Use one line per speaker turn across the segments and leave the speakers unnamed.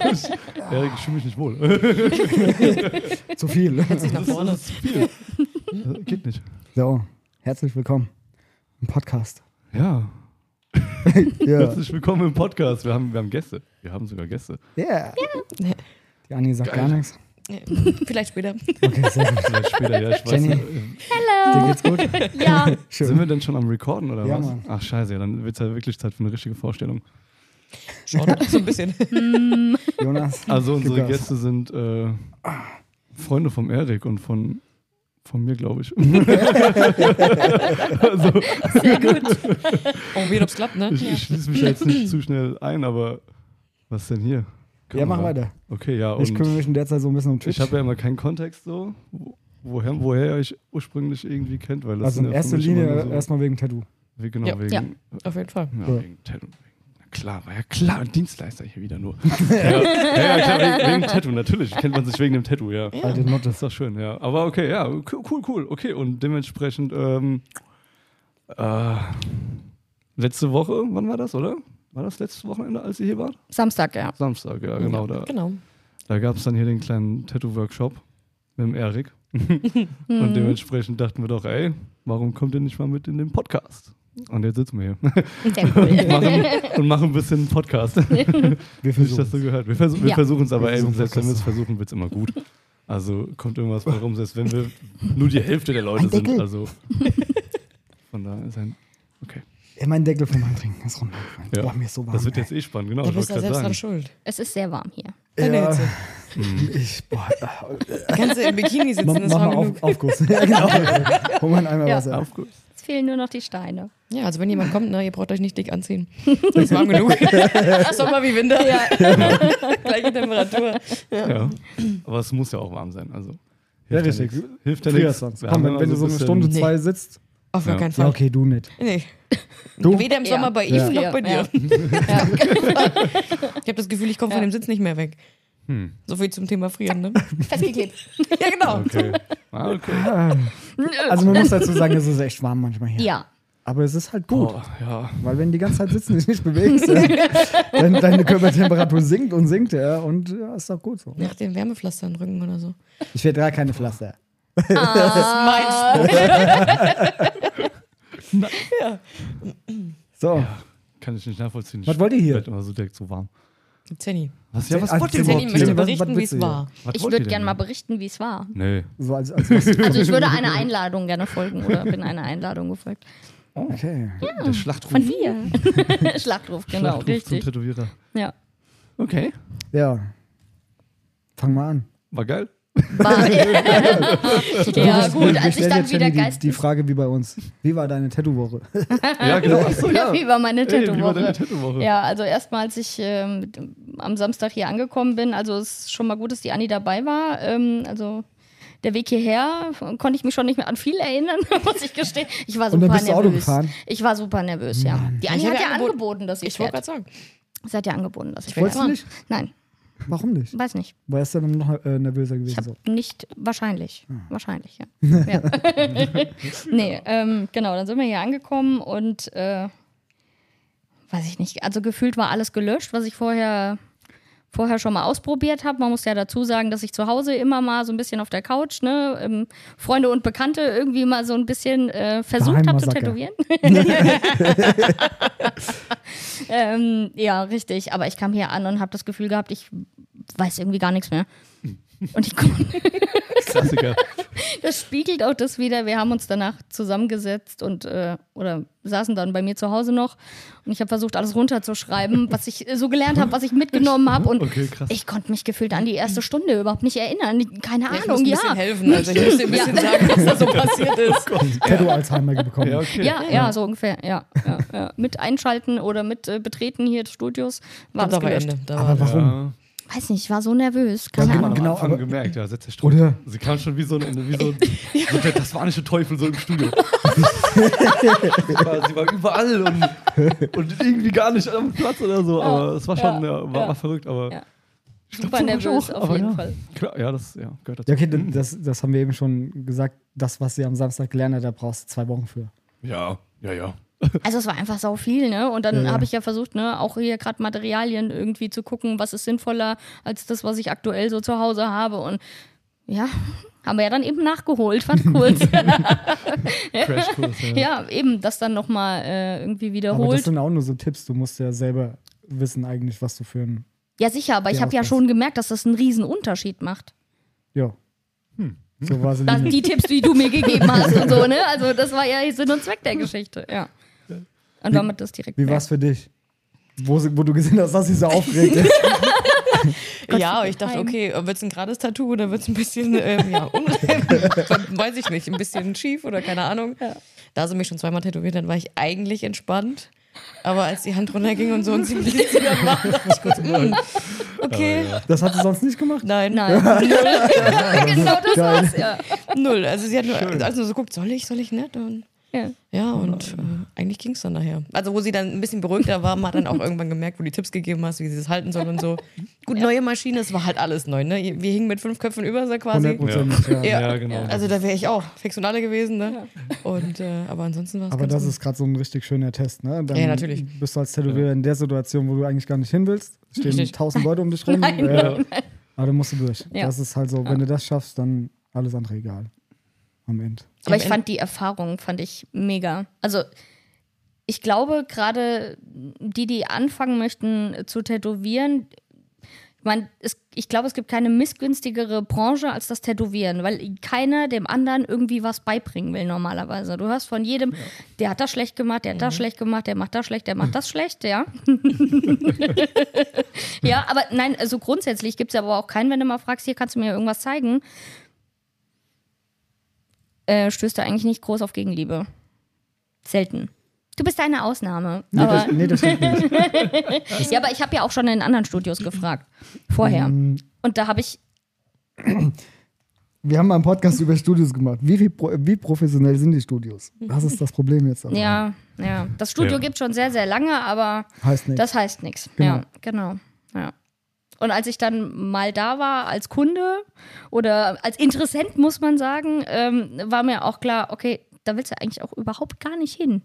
Erik, ich fühle mich nicht wohl.
Zu viel.
Sich nach vorne.
Das ist zu viel. Das Geht nicht.
So, herzlich willkommen im Podcast.
Ja.
Ja.
Herzlich willkommen im Podcast. Wir haben, wir haben Gäste. Wir haben sogar Gäste.
Yeah.
Ja.
Die Anni sagt
Geil.
gar nichts.
Vielleicht später.
Okay, sehr gut.
Vielleicht später, ja, ich weiß
Jenny.
nicht.
Dir geht's gut?
Ja,
Schön.
Sind wir denn schon am Recorden oder
Ja,
was?
Mann.
Ach, scheiße, ja, dann wird es ja wirklich Zeit für eine richtige Vorstellung.
Schon so ein bisschen.
Jonas.
Also, unsere. Gäste sind äh, Freunde vom Erik und von, von mir, glaube ich. also,
sehr gut.
Oh, wie ob's klappt, ne?
ich, ich schließe mich jetzt nicht zu schnell ein, aber was denn hier?
Ja, mach
Kamera.
weiter.
Okay, ja.
Ich kümmere mich in der Zeit so ein bisschen um Twitch.
ich habe ja immer keinen Kontext so, wo- woher, woher ihr euch ursprünglich irgendwie kennt. Weil das
also in
ja
erster Linie
so,
erstmal wegen Tattoo.
wie, Genau,
Ja.
wegen,
Ja.
Auf jeden Fall.
Ja,
Ja.
wegen Tattoo. Klar, war ja klar, ein Dienstleister hier wieder nur. ja, ja, ja, klar, wegen, wegen Tattoo, natürlich. Kennt man sich wegen dem Tattoo, ja.
Ja.
Das ist doch schön, ja. Aber okay, ja, cool, cool. Okay, und dementsprechend, ähm, äh, letzte Woche, wann war das, oder? War das letztes Wochenende, als ihr hier wart?
Samstag, ja.
Samstag, ja, genau. Da,
Genau.
da gab es dann hier den kleinen Tattoo-Workshop mit dem Erik.
Mhm.
Und dementsprechend dachten wir doch, ey, warum kommt ihr nicht mal mit in den Podcast? Und jetzt sitzen wir hier
Sehr cool.
und machen, und machen ein bisschen Podcast.
Wir
das
versuchen.
so gehört. Wir, versuch, wir
Ja.
versuchen es aber,
Wir
ey, selbst wenn wir es versuchen, wird es immer gut. Also kommt irgendwas bei rum, selbst wenn wir nur die Hälfte der Leute sind. Also von daher ist ein. Okay.
Ja, mein Deckel vom Eintrinken ist runter.
Ja.
Boah, mir ist so warm.
Das wird jetzt eh spannend, genau.
Da
ich
bist du ja
gerade
selbst dran schuld.
Es ist sehr warm hier.
Ja,
Hitze.
ich, boah,
Kannst du im Bikini sitzen,
mach,
das
mach
war
mal
genug.
auf, Aufguss. ja, genau. Hol mal Eimer
Ja.
Wasser.
Aufguss.
Es fehlen nur noch die Steine.
Ja, also wenn jemand kommt, ne, ihr braucht euch nicht dick anziehen. Das ist warm genug. Sommer wie Winter. Ja. Gleiche Temperatur.
Ja. Aber es muss ja auch warm sein. Also,
Ja,
hilft
richtig.
Hilft ja nichts.
Komm,
haben
wenn, wenn du so
ein
eine Stunde,
Nee.
zwei sitzt.
Auf gar
Ja.
keinen
Ja,
Fall.
okay, du nicht.
Nee.
Du?
Weder im
Ja.
Sommer bei ihm
Ja.
noch bei dir.
Ja.
Ich habe das Gefühl, ich komme von
Ja.
dem Sitz nicht mehr weg.
Hm.
So viel zum Thema Frieren, ne?
Festgeklebt.
ja, genau.
Okay. Ah, okay.
Ah. Also man muss dazu sagen, es ist echt warm manchmal hier.
Ja.
Aber es ist halt gut.
Oh, ja.
Weil wenn die ganze Zeit sitzen dich nicht bewegst, ja, dann deine Körpertemperatur sinkt und sinkt, ja, und ja, ist doch gut so.
Nach dem Wärmepflaster im Rücken oder so.
Ich vertrage keine Pflaster.
Ah,
So,
Kann ich nicht nachvollziehen.
Was wollt ihr hier?
Wird immer so direkt so warm.
Zenny.
Was, ja, was
Ah,
wollt ihr
Zenny
Zenny möchte
hier?
was- was
berichten, wie es war.
Was
ich würde gerne mal berichten, wie es war.
Nee.
so als, als.
Also ich würde einer Einladung gerne folgen oder bin einer Einladung gefolgt.
Okay.
Der Schlachtruf.
Von dir. Schlachtruf, genau,
Schlachtruf zum
richtig.
Tätowierer.
Ja.
Okay.
Ja. Fang mal an.
War geil.
War, ja, gut, als ich dann
jetzt
wieder
die, die Frage wie bei uns. Wie war deine Tattoo-Woche?
Ja, genau. Achso, ja.
Ja, wie war meine
Ey, wie war deine
Tattoo-Woche?
Tattoo-Woche?
Ja, also erstmal, als ich ähm, am Samstag hier angekommen bin, also es ist schon mal gut, dass die Anni dabei war. Ähm, also der Weg hierher konnte ich mich schon nicht mehr an viel erinnern, muss ich gestehen. Ich war
Und
super
dann bist du
nervös.
Auto gefahren?
Ich war super nervös, ja. Die Anni
Ich
hat ja
ja angebo-
angeboten, dass ich
Ich wollte
fährt.
gerade sagen.
Sie hat ja angeboten, dass ich
Wolltest
fährt.
du nicht?
Nein,
Warum nicht?
weiß nicht.
Wärst du dann noch äh, nervöser
Ich
gewesen? So?
habe nicht, wahrscheinlich, wahrscheinlich, ja. ja. nee, ähm, genau, dann sind wir hier angekommen und äh, weiß ich nicht, also gefühlt war alles gelöscht, was ich vorher, vorher schon mal ausprobiert habe. Man muss ja dazu sagen, dass ich zu Hause immer mal so ein bisschen auf der Couch, ne, ähm, Freunde und Bekannte irgendwie mal so ein bisschen äh, versucht habe zu tätowieren. ähm, ja, richtig, aber ich kam hier an und habe das Gefühl gehabt, ich weiß irgendwie gar nichts mehr. Und ich konnte
Klassiker.
das spiegelt auch das wieder. Wir haben uns danach zusammengesetzt und äh, oder saßen dann bei mir zu Hause noch und ich habe versucht, alles runterzuschreiben, was ich äh, so gelernt habe, was ich mitgenommen habe. Und
Okay, krass.
ich konnte mich gefühlt an die erste Stunde überhaupt nicht erinnern. Keine
Ja, ich muss
Ahnung,
ein
ja.
bisschen helfen. Also ich muss dir ein bisschen
Ja.
sagen, was da so passiert ist.
Tattoo-Alzheimer bekommen.
Ja, okay.
Ja, ja, so ungefähr. Ja, ja, ja. Mit einschalten oder mit äh, betreten hier des Studios war
Da
das gelöscht.
Ende. Da
Aber
war
warum?
Ja.
Weiß nicht, ich war so nervös. Keine
Ja,
man
Ahnung.
am
Genau,
Anfang
aber-
gemerkt, ja, setzt der
Oder-.
Sie kam schon wie so ein, wie so, ein, so der tasmanische Teufel so im Studio. sie, war, sie war überall und, und irgendwie gar nicht am Platz oder so. Aber es war schon, ja, war,
ja.
war verrückt, aber.
Ja. Super
war
nervös,
auch,
auf jeden
ja.
Fall.
Klar, ja, das ja, gehört dazu.
Ja, okay, das, das haben wir eben schon gesagt. Das, was sie am Samstag gelernt hat, da brauchst du zwei Wochen für.
Ja, ja, ja.
Also es war einfach sau viel, ne? Und dann
Ja, ja.
habe ich ja versucht, ne, auch hier gerade Materialien irgendwie zu gucken, was ist sinnvoller als das, was ich aktuell so zu Hause habe. Und ja, haben wir ja dann eben nachgeholt, fand kurz.
Crashkurs, ja.
ja, eben, das dann nochmal äh, irgendwie
Aber das
wiederholt.
sind auch nur so Tipps. Du musst ja selber wissen eigentlich, was du für ein.
Ja, sicher, aber ich habe ja schon gemerkt, dass das einen riesen Unterschied macht.
Ja. So war es
die Tipps, die du mir gegeben hast und so, ne? Also das war ja Sinn und Zweck der Geschichte, ja. Und damit das direkt.
Wie war es für dich? Wo, wo du gesehen hast, dass sie so aufgeregt ist.
ja, ich dachte, okay, wird es ein gerades Tattoo oder wird es ein bisschen, ähm, ja, weiß ich nicht, ein bisschen schief oder keine Ahnung. Da sie mich schon zweimal tätowiert hat, war ich eigentlich entspannt. Aber als die Hand runterging und so und sie ein bisschen dann war, dachte ich kurz, mm, okay,
Das hat sie sonst nicht gemacht?
nein,
Nein. genau das
Geil.
war's, ja.
null. Also sie hat nur also so guckt, soll ich, soll ich nicht? Und
ja.
ja, und äh, eigentlich ging es dann nachher. Also, wo sie dann ein bisschen beruhigter war, man hat dann auch irgendwann gemerkt, wo du die Tipps gegeben hast, wie sie es halten soll und so. Gut, neue Maschine, es war halt alles neu, ne? Wir hingen mit fünf Köpfen über sie quasi.
100 ja.
Ja.
Ja, genau.
Also, da wäre ich auch fix und alle gewesen, ne? Und, äh, aber ansonsten war es
Aber das ist gerade so ein richtig schöner Test, ne? Dann
Ja, natürlich.
bist du als Tätowierer in der Situation, wo du eigentlich gar nicht hin willst. Stehen
Richtig.
tausend Leute um dich rum.
Nein.
äh, aber dann musst du durch.
Ja.
Das ist halt so, wenn du das schaffst, dann alles andere egal. Am Ende.
Aber ich fand die Erfahrung, fand ich mega. Also ich glaube, gerade die, die anfangen möchten äh, zu tätowieren, ich meine, es, ich glaube, es gibt keine missgünstigere Branche als das Tätowieren, weil keiner dem anderen irgendwie was beibringen will normalerweise. Du hörst von jedem, der hat das schlecht gemacht, der hat das schlecht gemacht, der macht das schlecht, der macht das schlecht, ja. ja, aber nein, also grundsätzlich gibt es aber auch keinen, wenn du mal fragst, hier kannst du mir irgendwas zeigen, äh, stößt du eigentlich nicht groß auf Gegenliebe. Selten. Du bist eine Ausnahme.
Nee,
aber,
das, nee, das stimmt nicht.
ja, aber ich habe ja auch schon in anderen Studios gefragt. Vorher.
Ähm,
Und da habe ich.
wir haben mal einen Podcast über Studios gemacht. Wie, viel, pro- wie professionell sind die Studios? Das ist das Problem jetzt. Aber.
Ja, ja. Das Studio
Ja.
gibt schon sehr, sehr lange, aber
Heißt
das heißt nichts.
Genau.
Ja, genau. Ja. Und als ich dann mal da war als Kunde oder als Interessent, muss man sagen, ähm, war mir auch klar, okay, da willst du eigentlich auch überhaupt gar nicht hin.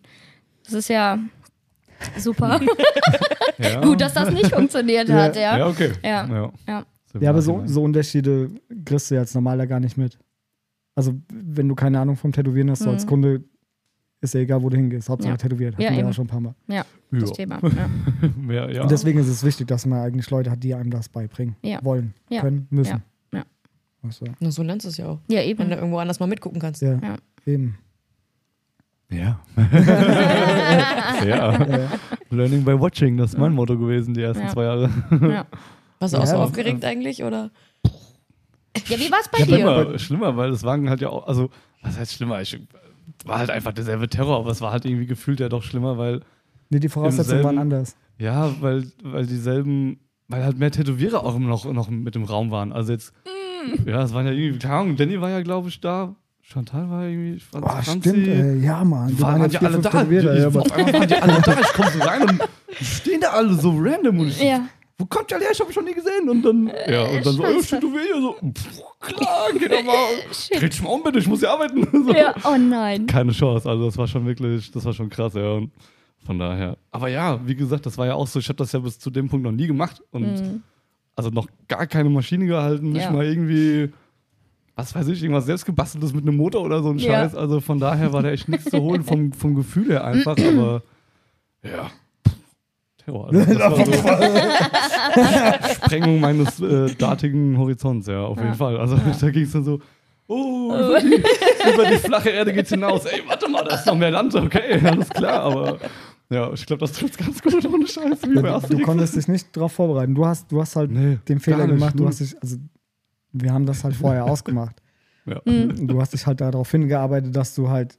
Das ist ja super.
ja.
Gut, dass das nicht funktioniert
Ja.
hat, ja.
Ja, okay.
Ja.
ja.
Ja.
ja, aber so, so Unterschiede kriegst du ja als Normaler gar nicht mit. Also, wenn du keine Ahnung vom Tätowieren hast, so als Kunde, ist ja egal, wo du hingehst. Hauptsache
Ja.
tätowiert. Hatten
Ja,
wir
eben.
ja schon ein paar Mal.
Ja,
Ja.
das Thema. Ja.
Ja, ja.
Und deswegen ist es wichtig, dass man eigentlich Leute hat, die einem das beibringen
Ja.
wollen,
Ja.
können, müssen.
Ja.
Also,
Nur so lernst du es ja auch.
ja,
Wenn
eben.
du irgendwo anders mal mitgucken kannst.
ja,
Ja.
eben.
Ja. ja. Learning by watching, das ist mein Motto gewesen, die ersten
Ja.
zwei Jahre.
Ja.
Warst du auch
Ja,
so aufgeregt eigentlich? Oder?
ja, wie war es bei
Ja,
dir?
Schlimmer, schlimmer, weil es waren halt ja auch, also, was heißt schlimmer? Ich, war halt einfach derselbe Terror, aber es war halt irgendwie gefühlt ja doch schlimmer, weil,
Nee, die Voraussetzungen
selben-
waren anders.
ja, weil, weil dieselben, weil halt mehr Tätowierer auch noch, noch mit im Raum waren. Also jetzt,
Mm.
ja, es waren ja irgendwie, keine Ahnung, Danny war ja, glaube ich, da, Chantal war irgendwie, Franz,
Boah,
Franzi.
stimmt, ey. Ja, Mann. Die
waren, waren
vier,
alle da? Ich,
ja, aber-
auf einmal waren die alle da. Ich komme so rein und stehen da alle so random und ich,
Ja.
Wo kommt der her? Ich habe schon nie gesehen. Und dann, ja, und dann so, oh,
Scheiße.
Tätowier, so, pff, klar, geh doch mal, dreh dich mal um bitte, ich muss ja arbeiten. So.
ja. Oh nein.
Keine Chance, also das war schon wirklich, das war schon krass, ja. Und von daher. Aber ja, wie gesagt, das war ja auch so, ich habe das ja bis zu dem Punkt noch nie gemacht und also noch gar keine Maschine gehalten, nicht
Ja.
mal irgendwie, was weiß ich, irgendwas selbst gebasteltes mit einem Motor oder so ein
Ja.
Scheiß. Also von daher war da echt nichts zu holen vom, vom Gefühl her einfach, aber ja. Terror. Also das war so Sprengung meines äh, datigen Horizonts, ja, auf jeden Fall. Also da ging es dann so, oh, über die, über die flache Erde geht's hinaus. Ey, warte mal, da ist noch mehr Land, okay, alles klar, aber ja, ich glaube, das trifft ganz gut ohne Scheiß, wie bei
Ja, du, du
Asterix.
konntest dich nicht darauf vorbereiten. Du hast, du hast halt
Nee,
den Fehler gemacht. Du hast dich, also wir haben das halt vorher ausgemacht.
Ja.
Du hast dich halt darauf hingearbeitet, dass du halt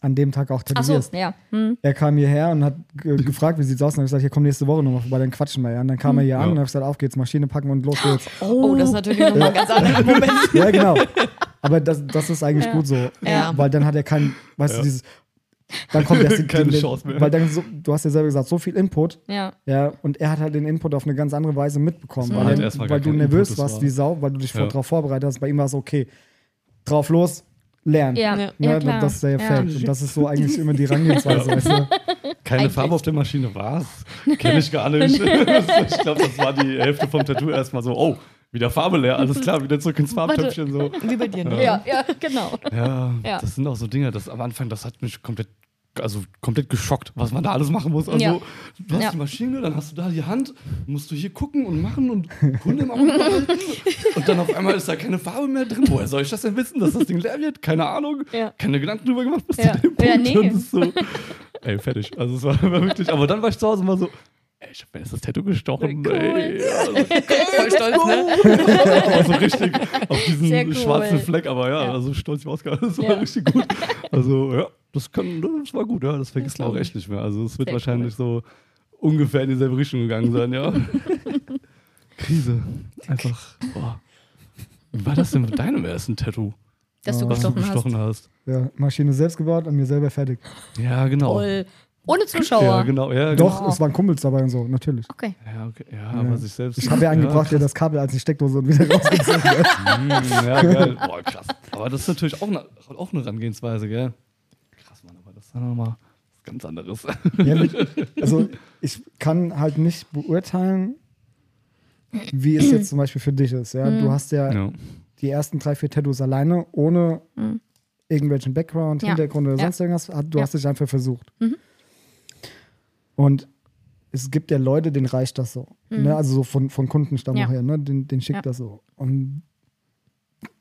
an dem Tag auch
Ach so,
tätowierst.
ja. Hm.
Er kam hierher und hat ge gefragt, wie sieht's aus? Und dann habe ich gesagt, hier komm nächste Woche nochmal vorbei, dann quatschen wir ja. Und dann kam er hier an
Ja.
und habe gesagt, auf geht's, Maschine packen und los geht's.
Oh, das ist natürlich nochmal ein ganz anderer Moment.
ja, genau. Aber das, das ist eigentlich gut so.
Ja.
Weil dann hat er keinen, weißt
Ja.
du, dieses, dann kommt erst die,
Keine
die,
Chance mehr.
Weil dann so, du hast ja selber gesagt, so viel Input,
Ja.
ja, und er hat halt den Input auf eine ganz andere Weise mitbekommen.
war
Weil, weil
gar
du
kein
nervös
Input,
warst
war-
wie Sau, weil du dich
Ja.
vor, darauf vorbereitet hast. Bei ihm war es okay. Drauf los, lernen.
Ja,
Ja.
Ne,
ja, klar.
Das ist der
ja.
Effekt. Und das ist so eigentlich immer die Herangehensweise. weißt du?
Keine
Eigentlich.
Farbe auf der Maschine, was? Kenne ich gar nicht. ich glaube, das war die Hälfte vom Tattoo erstmal so, oh, wieder Farbe leer, alles klar, wieder zurück ins Farbtöpfchen. So.
Wie bei dir, ne?
Ja, ja, genau.
Ja,
Ja.
das sind auch so Dinge, das am Anfang, das hat mich komplett, also komplett geschockt, was man da alles machen muss. Also,
Ja.
du hast
Ja.
die Maschine, dann hast du da die Hand, musst du hier gucken und machen und Hunde im Auge behalten. Und dann auf einmal ist da keine Farbe mehr drin. Woher soll ich das denn wissen, dass das Ding leer wird? Keine Ahnung.
Ja.
Keine Gedanken drüber gemacht bis
Ja.
zu dem
Ja,
Punkt.
nee.
Es ist so, ey, fertig. Also es war war wirklich, aber dann war ich zu Hause mal so, ey, ich hab mir jetzt das Tattoo gestochen.
Cool.
Ey, also,
Voll stolz, ne?
aber so richtig auf diesen
cool.
schwarzen Fleck, aber ja,
Ja.
also stolz wie Oscar, das war
Ja.
richtig gut. Also ja, das, kann, das war gut, ja, das vergisst man auch echt nicht mehr. Also es wird
Sehr
wahrscheinlich so ungefähr in dieselbe Richtung gegangen sein, ja. Krise. Einfach, boah. Wie war das denn mit deinem ersten Tattoo,
Dass du
was du
gestochen hast.
gestochen hast?
Ja, Maschine selbst gebaut, an mir selber fertig.
Ja, genau.
Toll. Ohne Zuschauer.
Ja, genau, ja,
Doch,
Wow.
es waren Kumpels dabei und so, natürlich.
Okay.
genau. Ja, okay. ja, aber sich selbst.
Ich habe ja einen gebracht, der das Kabel als die Steckdose und wieder rausgezogen hat.
Mm, ja, geil. Boah, krass. Aber das ist natürlich auch eine, auch eine Herangehensweise, gell? Krass, Mann, aber das ist dann nochmal was ganz anderes.
Ja, also ich kann halt nicht beurteilen, wie es jetzt zum Beispiel für dich ist. Ja? Du hast ja,
Ja.
die ersten drei, vier Tattoos alleine, ohne irgendwelchen Background,
Ja.
Hintergrund oder
Ja.
sonst irgendwas. Du
Ja.
hast dich einfach versucht. Und es gibt ja Leute, denen reicht das so. Ne? Also so von, von Kundenstamm
Ja.
her, ne? den, den schickt
Ja.
das so. Und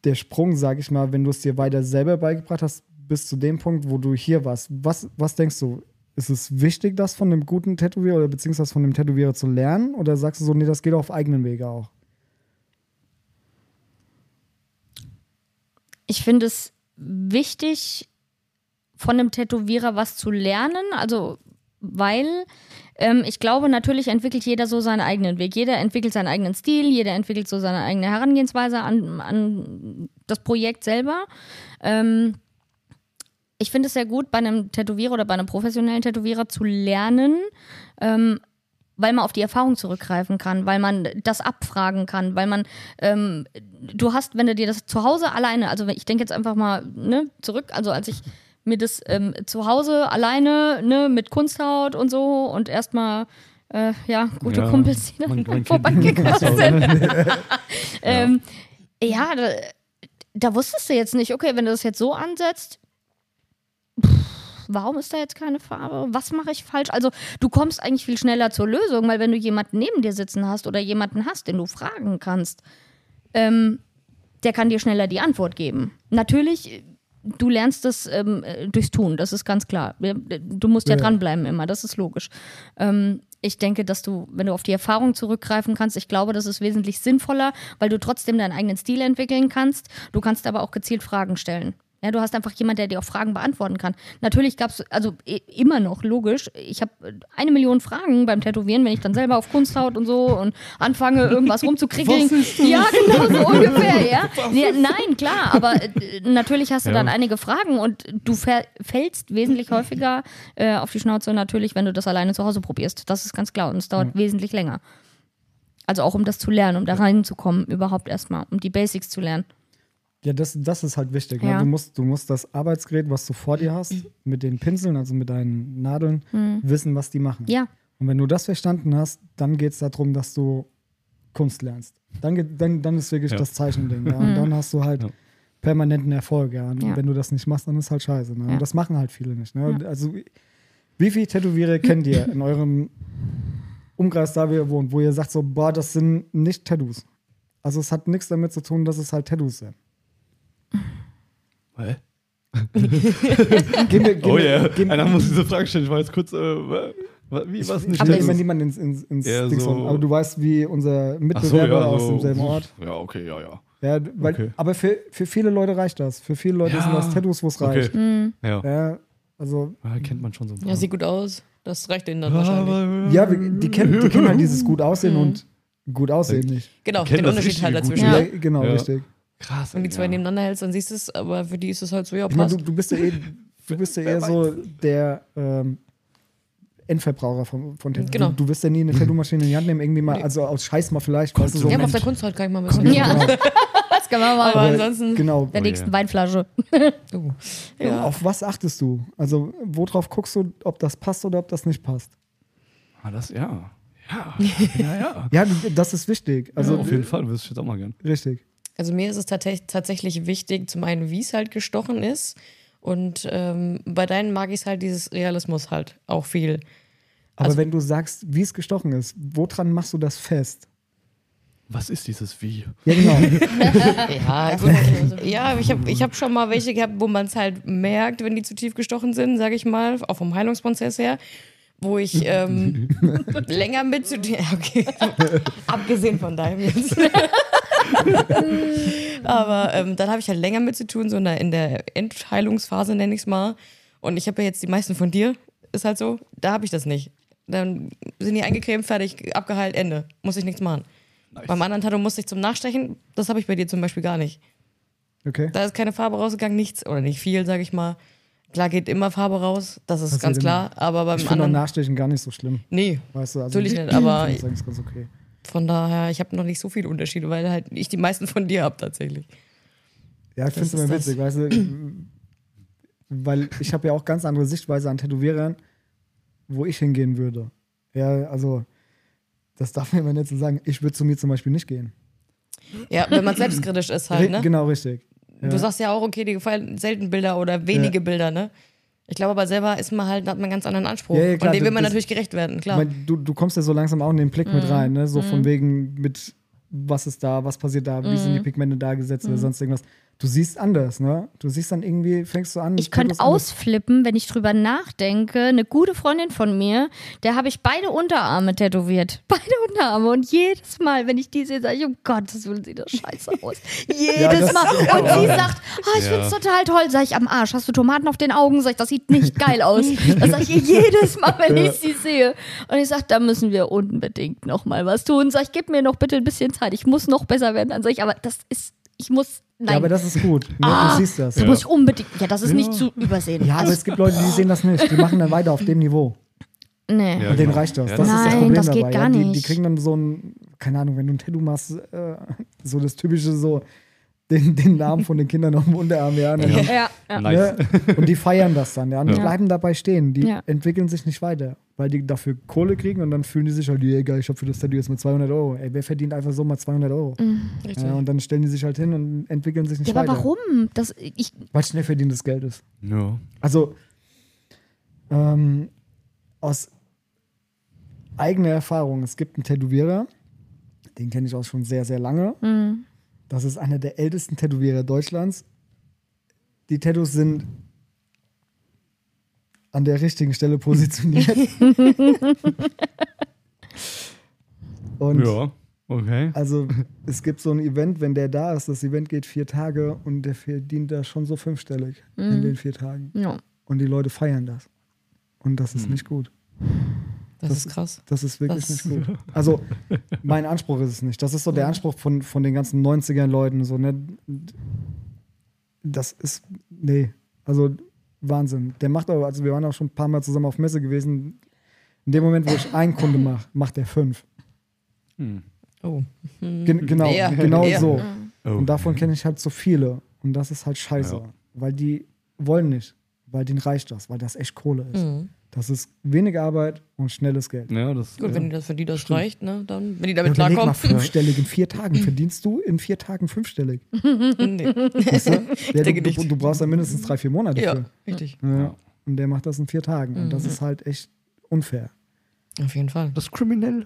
der Sprung, sag ich mal, wenn du es dir weiter selber beigebracht hast, bis zu dem Punkt, wo du hier warst, was, was denkst du? Ist es wichtig, das von einem guten Tätowierer oder beziehungsweise von dem Tätowierer zu lernen? Oder sagst du so, nee, das geht auf eigenen Wege auch?
Ich finde es wichtig, von einem Tätowierer was zu lernen. Also, weil ähm, ich glaube, natürlich entwickelt jeder so seinen eigenen Weg. Jeder entwickelt seinen eigenen Stil, jeder entwickelt so seine eigene Herangehensweise an, an das Projekt selber. Ähm, ich finde es sehr gut, bei einem Tätowierer oder bei einem professionellen Tätowierer zu lernen, ähm, weil man auf die Erfahrung zurückgreifen kann, weil man das abfragen kann, weil man, ähm, du hast, wenn du dir das zu Hause alleine, also ich denke jetzt einfach mal ne, zurück, also als ich mir das ähm, zu Hause alleine ne, mit Kunsthaut und so und erstmal äh, ja, gute
Ja,
Kumpels, die dann vorbeigekommen sind. ähm, ja, da, da wusstest du jetzt nicht, okay, wenn du das jetzt so ansetzt, pff, warum ist da jetzt keine Farbe? Was mache ich falsch? Also du kommst eigentlich viel schneller zur Lösung, weil wenn du jemanden neben dir sitzen hast oder jemanden hast, den du fragen kannst, ähm, der kann dir schneller die Antwort geben. Natürlich, du lernst das ähm, äh, durchs Tun, das ist ganz klar. Du musst ja,
Ja.
dranbleiben immer, das ist logisch. Ähm, ich denke, dass du, wenn du auf die Erfahrung zurückgreifen kannst, ich glaube, das ist wesentlich sinnvoller, weil du trotzdem deinen eigenen Stil entwickeln kannst. Du kannst aber auch gezielt Fragen stellen. Ja, du hast einfach jemand, der dir auch Fragen beantworten kann. Natürlich gab es, also immer noch, logisch, ich habe eine Million Fragen beim Tätowieren, wenn ich dann selber auf Kunsthaut und so und anfange, irgendwas rumzukrickeln. Ja, genau, so ungefähr, ja. Nee, nein, klar, aber äh, natürlich hast du
Ja.
dann einige Fragen und du fäll- fällst wesentlich häufiger äh, auf die Schnauze natürlich, wenn du das alleine zu Hause probierst. Das ist ganz klar und es dauert wesentlich länger. Also auch um das zu lernen, um da reinzukommen, überhaupt erstmal, um die Basics zu lernen.
Ja, das, das ist halt wichtig.
Ja.
Ne? Du, musst, du musst das Arbeitsgerät, was du vor dir hast, mit den Pinseln, also mit deinen Nadeln, wissen, was die machen.
Hm. Ja,
Und wenn du das verstanden hast, dann geht es darum, dass du Kunst lernst. Dann, geht, dann, dann ist wirklich
Ja.
das Zeichending. Ja? Und dann hast du halt
Ja.
permanenten Erfolg. Ja? Und
Hm. Ja.
wenn du das nicht machst, dann ist halt scheiße. Ne?
Ja.
Und das machen halt viele nicht. Ne? Also, wie viele Tätowierer kennt ihr in eurem Umkreis, da wo ihr wohnt, wo ihr sagt so, boah, das sind nicht Tattoos. Also es hat nichts damit zu tun, dass es halt Tattoos sind.
Hä?
Gib mir, gib
Oh
mir,
ja,
gib,
einer muss diese Frage stellen. Ich war jetzt kurz, äh, wie was
ich
nicht?
immer
ist-
niemanden ins, ins, ins Ding
so-.
Aber du weißt, wie unser
Ach so,
Mitbewerber
ja,
aus
so,
demselben Ort.
Ja, okay, ja, ja.
Ja, weil,
Okay.
Aber für, für viele Leute reicht das. Für viele Leute
Ja.
sind das Tattoos, wo es reicht.
Okay. Ja.
Ja, also,
ja, kennt man schon so ein paar.
Ja, sieht gut aus. Das reicht denen dann wahrscheinlich.
ja, die kennen, die kennen halt dieses gut aussehen und gut aussehen nicht.
Genau, den Unterschied halt dazwischen.
Ja. genau,
Ja.
richtig.
Krass.
Wenn die zwei
ja.
nebeneinander hältst, dann siehst du es, aber für die ist es halt so, ja,
Ich meine,
passt.
du, du bist ja eh, du bist ja eher so der ähm, Endverbraucher von, von Tattoos.
Genau.
Du, du wirst ja nie eine Tattoo-Maschine in die Hand nehmen, irgendwie mal, also aus Scheiß mal vielleicht, du, so
ja, aber auf der Kunst halt kann ich mal ein bisschen.
Ja.
genau.
das können wir mal
Aber
bei
ansonsten.
Genau.
der
Oh
nächsten
je.
Weinflasche.
Oh. Ja.
Auf was achtest du? Also, worauf guckst du, ob das passt oder ob das nicht passt?
Ah, das, ja. Ja, ja, ja.
Ja, das ist wichtig. Also,
Auf jeden Fall, wüsste ich jetzt auch mal gern.
richtig.
Also mir ist es tats tatsächlich wichtig, zum einen, wie es halt gestochen ist. Und ähm, bei deinen mag ich es halt dieses Realismus halt auch viel.
Aber
Also-
wenn du sagst, wie es gestochen ist, woran machst du das fest?
Was ist dieses Wie?
Ja, genau.
Ja, gut. ja ich habe ich hab schon mal welche gehabt, wo man es halt merkt, wenn die zu tief gestochen sind, sage ich mal, auch vom Heilungsprozess her. Wo ich ähm, länger mit zu ja, okay. Abgesehen von deinem jetzt. Aber ähm, dann habe ich halt länger mit zu tun, so in der, Endheilungsphase, nenne ich es mal. Und ich habe ja jetzt die meisten von dir, ist halt so, da habe ich das nicht. Dann sind die eingecremt, fertig, abgeheilt, Ende. Muss ich nichts machen.
Nice.
Beim anderen Tattoo musste ich zum Nachstechen, das habe ich bei dir zum Beispiel gar nicht.
Okay.
Da ist keine Farbe rausgegangen, nichts oder nicht viel, sage ich mal. Klar geht immer Farbe raus, das ist
Passiert
ganz
immer.
klar, aber beim
Ich
anderen.
Nachstechen gar nicht so schlimm.
Nee,
Weißt du, also,
Natürlich nicht, aber-
Ich finde es ganz okay.
Von daher, ich habe noch nicht so viele Unterschiede, weil halt ich die meisten von dir habe tatsächlich.
Ja, ich finde es immer witzig, weißt du, weil ich habe ja auch ganz andere Sichtweise an Tätowierern, wo ich hingehen würde. Ja, also, das darf man immer nicht so sagen. Ich würde zu mir zum Beispiel nicht gehen.
Ja, wenn man selbstkritisch ist halt, ne?
Genau, richtig. Ja.
Du sagst ja auch, okay, dir gefallen selten Bilder oder wenige
Ja.
Bilder, ne? Ich glaube aber selber ist man halt, hat man einen ganz anderen Anspruch.
Ja, ja, klar,
und dem will man
das-
natürlich gerecht werden, klar.
mein, du, du kommst ja so langsam auch in den Blick
Mhm.
mit rein, ne? So von wegen mit, was ist da, was passiert da, wie sind
Mhm.
die Pigmente da gesetzt oder sonst irgendwas. Du siehst anders, ne? Du siehst dann irgendwie, fängst du an.
Ich könnte
Tattoos anders-
ausflippen, wenn ich drüber nachdenke. Eine gute Freundin von mir, der habe ich beide Unterarme tätowiert. Beide Unterarme. Und jedes Mal, wenn ich die sehe, sage ich, um Gottes Willen sieht das scheiße aus. Jedes
das-
Mal. Und sie sagt, oh, ich
Ja.
finde es total toll. Sag ich, am Arsch, hast du Tomaten auf den Augen? Sag ich, das sieht nicht geil aus. Das sage ich ihr jedes Mal, wenn ich sie sehe. Und ich sage, da müssen wir unbedingt noch mal was tun. Sag ich, gib mir noch bitte ein bisschen Zeit. Ich muss noch besser werden. Dann sage ich, aber das ist, ich muss, nein.
Ja, aber das ist gut. Ne?
Ah,
du siehst das.
das muss ich unbedingt. Ja, das ist
Ja.
nicht zu übersehen.
Ja, aber es gibt Leute, die sehen das nicht. Die machen dann weiter auf dem Niveau.
Nee.
Ja,
Und denen
genau.
reicht das.
Ja,
das ist das
Nein,
Problem
das
dabei.
geht gar
ja. die, die
nicht.
kriegen dann so ein, keine Ahnung, wenn du ein Tattoo machst, äh, so das typische so, den, den Namen von den Kindern auf dem Unterarm, ja. Und, dann,
Ja, ja.
Nice.
ne? und die feiern das dann, ja. Und die
Ja.
bleiben dabei stehen. Die
Ja.
entwickeln sich nicht weiter, weil die dafür Kohle kriegen und dann fühlen die sich halt, ey, geil, ich hab für das Tattoo jetzt mal 200 Euro. Ey, wer verdient einfach so mal 200 Euro?
Richtig.
Ja, und dann stellen die sich halt hin und entwickeln sich nicht
Ja, aber
weiter.
warum? Das, ich,
Weil schnell verdientes Geld ist.
Ja.
Also ähm, aus eigener Erfahrung, es gibt einen Tätowierer, den kenne ich auch schon sehr, sehr lange.
hm,
Das ist einer der ältesten Tätowierer Deutschlands. Die Tattoos sind an der richtigen Stelle positioniert. Und
Ja, okay.
also es gibt so ein Event, wenn der da ist, das Event geht vier Tage und der verdient da schon so fünfstellig in den vier Tagen.
ja.
Und die Leute feiern das. Und das ist nicht gut.
Das,
das-
ist krass.
Das ist wirklich
Das-
nicht gut. Also, mein Anspruch ist es nicht. Das ist so der Anspruch von, von den ganzen 90er-Leuten. So, ne? Das ist, nee, also Wahnsinn. Der macht aber, also wir waren auch schon ein paar Mal zusammen auf Messe gewesen. In dem Moment, wo ich einen Kunde mache, macht er fünf.
Hm.
Oh.
Gen genau,
Ja,
genau
ja.
so.
Oh.
Und davon kenne ich halt so viele. Und das ist halt scheiße.
Ja.
Weil die wollen nicht. Weil denen reicht das, weil das echt Kohle ist.
Mhm.
Das ist wenig Arbeit und schnelles Geld.
Ja, das,
Gut,
ja.
wenn das für die das reicht, ne, dann, wenn die
Ja,
damit
mal,
klarkommen.
fünfstellig in vier Tagen. Verdienst du in vier Tagen fünfstellig?
nee.
Weißt du? Ja,
denke
du,
nicht.
du, du brauchst ja mindestens drei, vier Monate
Ja,
für.
richtig.
Ja.
Ja.
Und der macht das in vier Tagen. Und das ist halt echt unfair.
Auf jeden Fall.
das ist kriminell.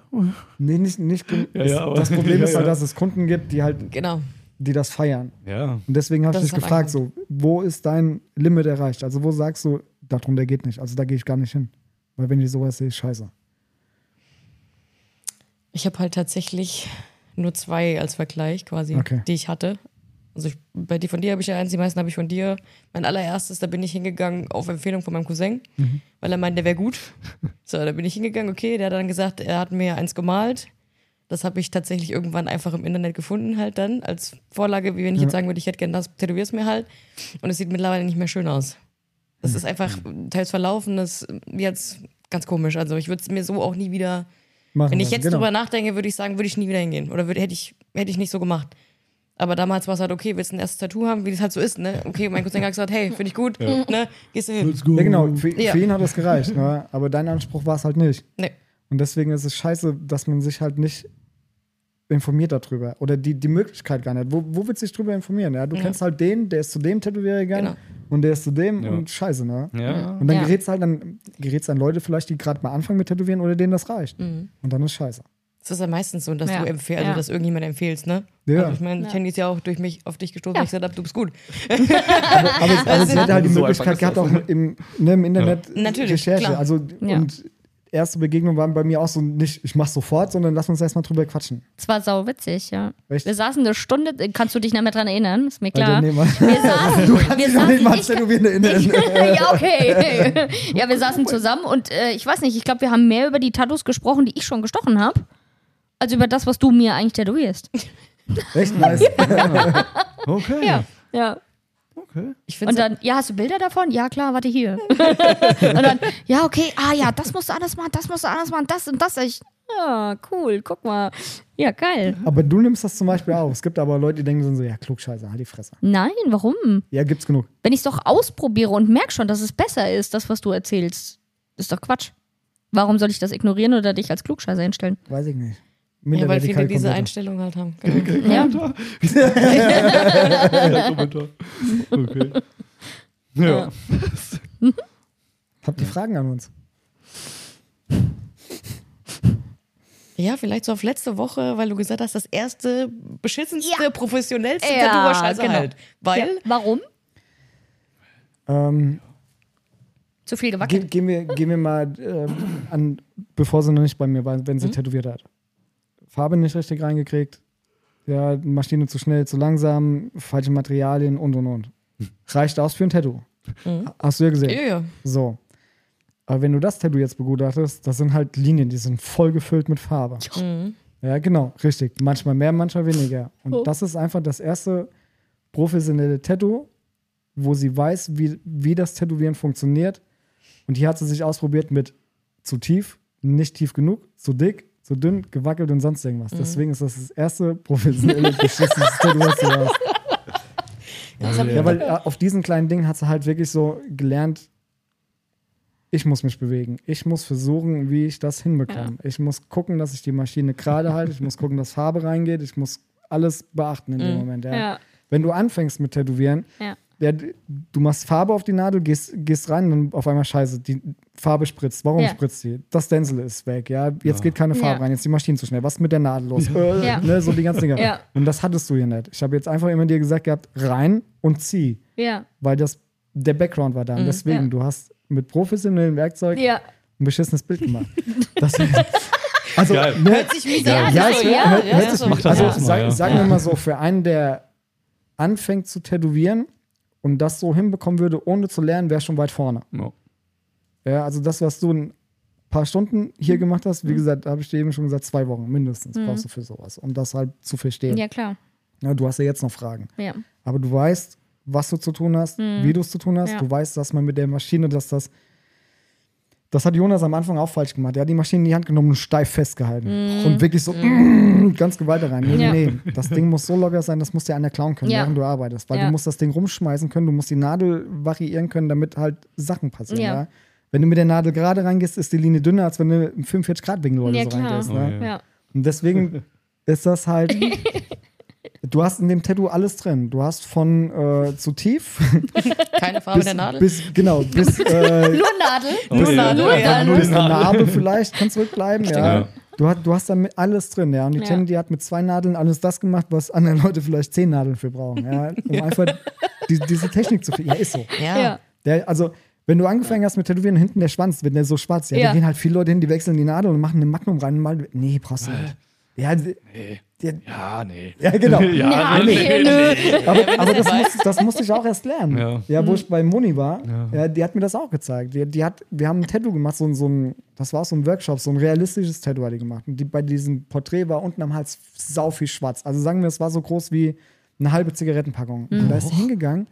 Nee, nicht, nicht,
Ja, ja,
das Problem
Ja,
ist halt,
ja.
dass es Kunden gibt, die halt,
Genau.
Die das feiern.
Ja.
Und deswegen habe ich dich gefragt, so, wo ist dein Limit erreicht? Also wo sagst du, darum der geht nicht. Also da gehe ich gar nicht hin. Weil wenn ich sowas sehe, ist scheiße.
Ich habe halt tatsächlich nur zwei als Vergleich quasi,
Okay.
die ich hatte. Also ich, bei dir von dir habe ich ja eins, die meisten habe ich von dir. Mein allererstes, da bin ich hingegangen auf Empfehlung von meinem Cousin, weil er meinte, der wäre gut. So, da bin ich hingegangen, okay, der hat dann gesagt, er hat mir eins gemalt. Das habe ich tatsächlich irgendwann einfach im Internet gefunden, halt dann, als Vorlage, wie wenn ich jetzt sagen würde, ich hätte gerne das, tätowier's mir halt. Und es sieht mittlerweile nicht mehr schön aus. Das ist einfach teils verlaufen, das ist jetzt ganz komisch. Also ich würde es mir so auch nie wieder
Machen
wenn ich jetzt
genau.
drüber nachdenke, würde ich sagen, würde ich nie wieder hingehen. Oder würde, hätte, ich, hätte ich nicht so gemacht. Aber damals war es halt, okay, willst du ein erstes Tattoo haben, wie das halt so ist, ne? Okay, mein Cousin hat gesagt, hey, finde ich gut, ne? Gehst du hin.
Ja, genau, für,
Ja.
für ihn hat das gereicht, ne? aber dein Anspruch war es halt nicht.
Nee.
Und deswegen ist es scheiße, dass man sich halt nicht informiert darüber. Oder die, die Möglichkeit gar nicht. Wo, wo willst du dich drüber informieren? Ja? Du
Ja.
kennst halt den, der ist zu dem Tätowierer gegangen
Genau.
und der ist zu dem
Ja.
und scheiße, ne?
Ja.
Und dann
Ja.
gerätst halt an, gerätst an Leute vielleicht, die gerade mal anfangen mit Tätowieren oder denen das reicht.
Mhm.
Und dann ist scheiße.
Es ist ja meistens so, dass
Ja.
du empfehlst, also dass irgendjemand empfehlst, ne?
Ja.
Also ich meine, Candy ist ja auch durch mich auf dich gestoßen,
Ja.
weil ich gesagt habe, du bist gut.
Aber, es- aber sie hätte halt die
So
Möglichkeit gehabt, auch im, ne, im Internet
Natürlich,
Recherche.
klar.
Also,
Ja.
und erste Begegnung waren bei mir auch so nicht, ich mach's sofort, sondern lass uns erstmal drüber quatschen.
Es war sau witzig, ja.
Echt?
Wir saßen eine Stunde, kannst du dich nicht mehr dran erinnern? Ist mir klar. Wir saßen,
Du kannst
wir
dich doch nicht
saßen,
mal Tätowieren erinnern.
ja, okay. Ja, wir saßen zusammen und äh, ich weiß nicht, ich glaube, wir haben mehr über die Tattoos gesprochen, die ich schon gestochen habe, als über das, was du mir eigentlich tätowierst.
Echt nice.
Okay.
Ja. Ja.
Okay.
Und dann, ja, hast du Bilder davon? Ja, klar, warte hier. und dann, ja, okay, ah ja, das musst du alles machen, das musst du alles machen, das und das. Ich, ja, cool, guck mal. Ja, geil.
Aber du nimmst das zum Beispiel auf. Es gibt aber Leute, die denken so, ja, klugscheiße, halt die Fresse.
Nein, warum?
Ja, gibt's genug.
Wenn ich es doch ausprobiere und merke schon, dass es besser ist, das, was du erzählst, ist doch Quatsch. Warum soll ich das ignorieren oder dich als Klugscheißer hinstellen?
Weiß ich nicht.
Ja, weil viele diese Einstellung halt haben. Genau.
Ja.
Ja, Kommentar. Okay. Ja.
Habt ihr Fragen an uns?
Ja, vielleicht so auf letzte Woche, weil du gesagt hast, das erste beschissenste,
Ja.
professionellste
Ja,
Tattoo war scheiße
genau.
halt. Weil,
Ja. Warum?
Ähm,
Zu viel
ge
gewackelt.
gehen, wir, gehen wir mal ähm, an, bevor sie noch nicht bei mir war, wenn sie
Mhm.
tätowiert hat. Farbe nicht richtig reingekriegt. Ja, Maschine zu schnell, zu langsam, falsche Materialien und und und. Reicht aus für ein Tattoo.
Mhm.
Hast du ja gesehen.
ja, ja.
So. Aber wenn du das Tattoo jetzt begutachtest, das sind halt Linien, die sind voll gefüllt mit Farbe.
Mhm.
Ja, genau, richtig. Manchmal mehr, manchmal weniger. Und
Oh.
das ist einfach das erste professionelle Tattoo, wo sie weiß, wie, wie das Tätowieren funktioniert. Und hier hat sie sich ausprobiert mit zu tief, nicht tief genug, zu dick, zu dünn, gewackelt und sonst irgendwas. Deswegen ist das das erste professionelle, beschissenes Tattoo, was du hast. Ja, weil äh, auf diesen kleinen Dingen hat sie halt wirklich so gelernt, ich muss mich bewegen. Ich muss versuchen, wie ich das hinbekomme. Ich muss gucken, dass ich die Maschine gerade halte. Ich muss gucken, dass Farbe reingeht. Ich muss alles beachten in dem Moment. Ja.
Ja.
Wenn du anfängst mit Tätowieren,
Ja.
ja, du machst Farbe auf die Nadel, gehst, gehst rein und dann auf einmal scheiße, die Farbe spritzt. Warum
Ja.
spritzt die? Das Stencil ist weg, ja. Jetzt geht keine Farbe
Ja.
rein, jetzt ist die Maschine zu schnell. Was ist mit der Nadel los? Äh,
Ja.
ne, so die ganzen Dinger.
Ja.
Und das hattest du hier nicht. Ich habe jetzt einfach immer dir gesagt gehabt, rein und zieh
Ja.
weil das der Background war da. Und deswegen,
Mhm. Ja.
du hast mit professionellem Werkzeug
Ja.
ein beschissenes Bild gemacht. Das, also,
Geil.
ne,
Hört sich mies
Ja,
an.
ja,
so,
ich,
ja,
hört,
ja,
hört
ja,
sich also
erstmal,
sag,
ja.
sagen wir mal so, für einen, der anfängt zu tätowieren und das so hinbekommen würde, ohne zu lernen, wäre schon weit vorne.
Ja.
Ja, also das, was du ein paar Stunden
Mhm.
hier gemacht hast, wie gesagt, habe ich dir eben schon gesagt, zwei Wochen mindestens brauchst du für sowas, um das halt zu verstehen.
Ja, klar.
Ja, du hast ja jetzt noch Fragen.
Ja.
Aber du weißt, was du zu tun hast, wie du es zu tun hast.
Ja.
Du weißt, dass man mit der Maschine, dass das. Das hat Jonas am Anfang auch falsch gemacht. Er hat die Maschine in die Hand genommen und steif festgehalten. Und wirklich so mm, ganz Gewalt rein. Nee,
Ja.
nee. Das Ding muss so locker sein, das muss dir einer klauen können,
Ja.
während du arbeitest. Weil
Ja.
du musst das Ding rumschmeißen können, du musst die Nadel variieren können, damit halt Sachen passieren.
Ja.
Wenn du mit der Nadel gerade reingehst, ist die Linie dünner, als wenn du im 45-Grad-Winkel oder
Ja,
so
klar.
reingehst. Ne? Und deswegen ist das halt. Du hast in dem Tattoo alles drin. Du hast von äh, zu tief
Keine Farbe
bis,
der Nadel.
bis genau bis, äh,
Nur Nadel.
Nur Nadel.
Nur
ja.
Nadel.
bis eine Narbe vielleicht kann zurückbleiben. Ja.
Ja.
Du, hast, du hast damit alles drin. Ja. Und die
Ja.
Jenny, die hat mit zwei Nadeln alles das gemacht, was andere Leute vielleicht zehn Nadeln für brauchen. Ja. Um einfach die, diese Technik zu finden. Ja, ist so.
Ja.
Ja.
Der, also, wenn du angefangen hast mit Tätowieren, hinten der Schwanz, wenn der so schwarz, ja,
Ja.
da gehen halt viele Leute hin, die wechseln die Nadel und machen eine Magnum rein und mal. Nee, brauchst du nicht. Ja,
Nee.
Die-
Ja, nee.
ja, genau.
Ja,
Ja, nee, nö.
Aber, aber das, muss, das musste ich auch erst lernen.
Ja.
Ja, wo ich bei Moni war,
Ja.
ja. die hat mir das auch gezeigt. Die, die hat, wir haben ein Tattoo gemacht, so, ein- so ein, das war so ein Workshop, so ein realistisches Tattoo hat die gemacht. Und die, bei diesem Porträt war unten am Hals sau viel schwarz. Also sagen wir, es war so groß wie eine halbe Zigarettenpackung. Und da ist sie hingegangen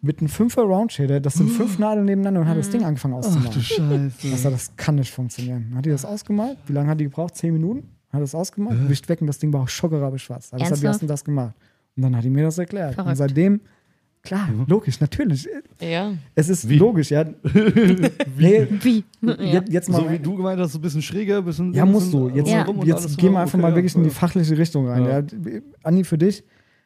mit einem 5er Roundshader, das sind fünf Nadeln nebeneinander und hat das Ding angefangen auszumachen.
Scheiße.
Ich sag, das kann nicht funktionieren. Dann Hat die das ausgemalt? Wie lange hat die gebraucht? Zehn Minuten? Hat das ausgemalt? Wischt weg und das Ding war auch schockerabel schwarz. Hat gesagt, wie
Ernsthaft?
hast du das gemacht? Und Und dann hat die mir das erklärt. Und
Verrückt.
seitdem, klar, logisch, natürlich.
Ja.
Es ist
Wie?
logisch, ja. nee,
Wie? Ja.
jetzt, mal.
So wie du gemeint hast, so ein bisschen schräger, ein bisschen.
ja, musst du. Jetzt,
Ja.
und
jetzt gehen wir einfach
okay,
mal wirklich in die
ja.
fachliche Richtung rein. Ja.
Ja.
Andi, für dich,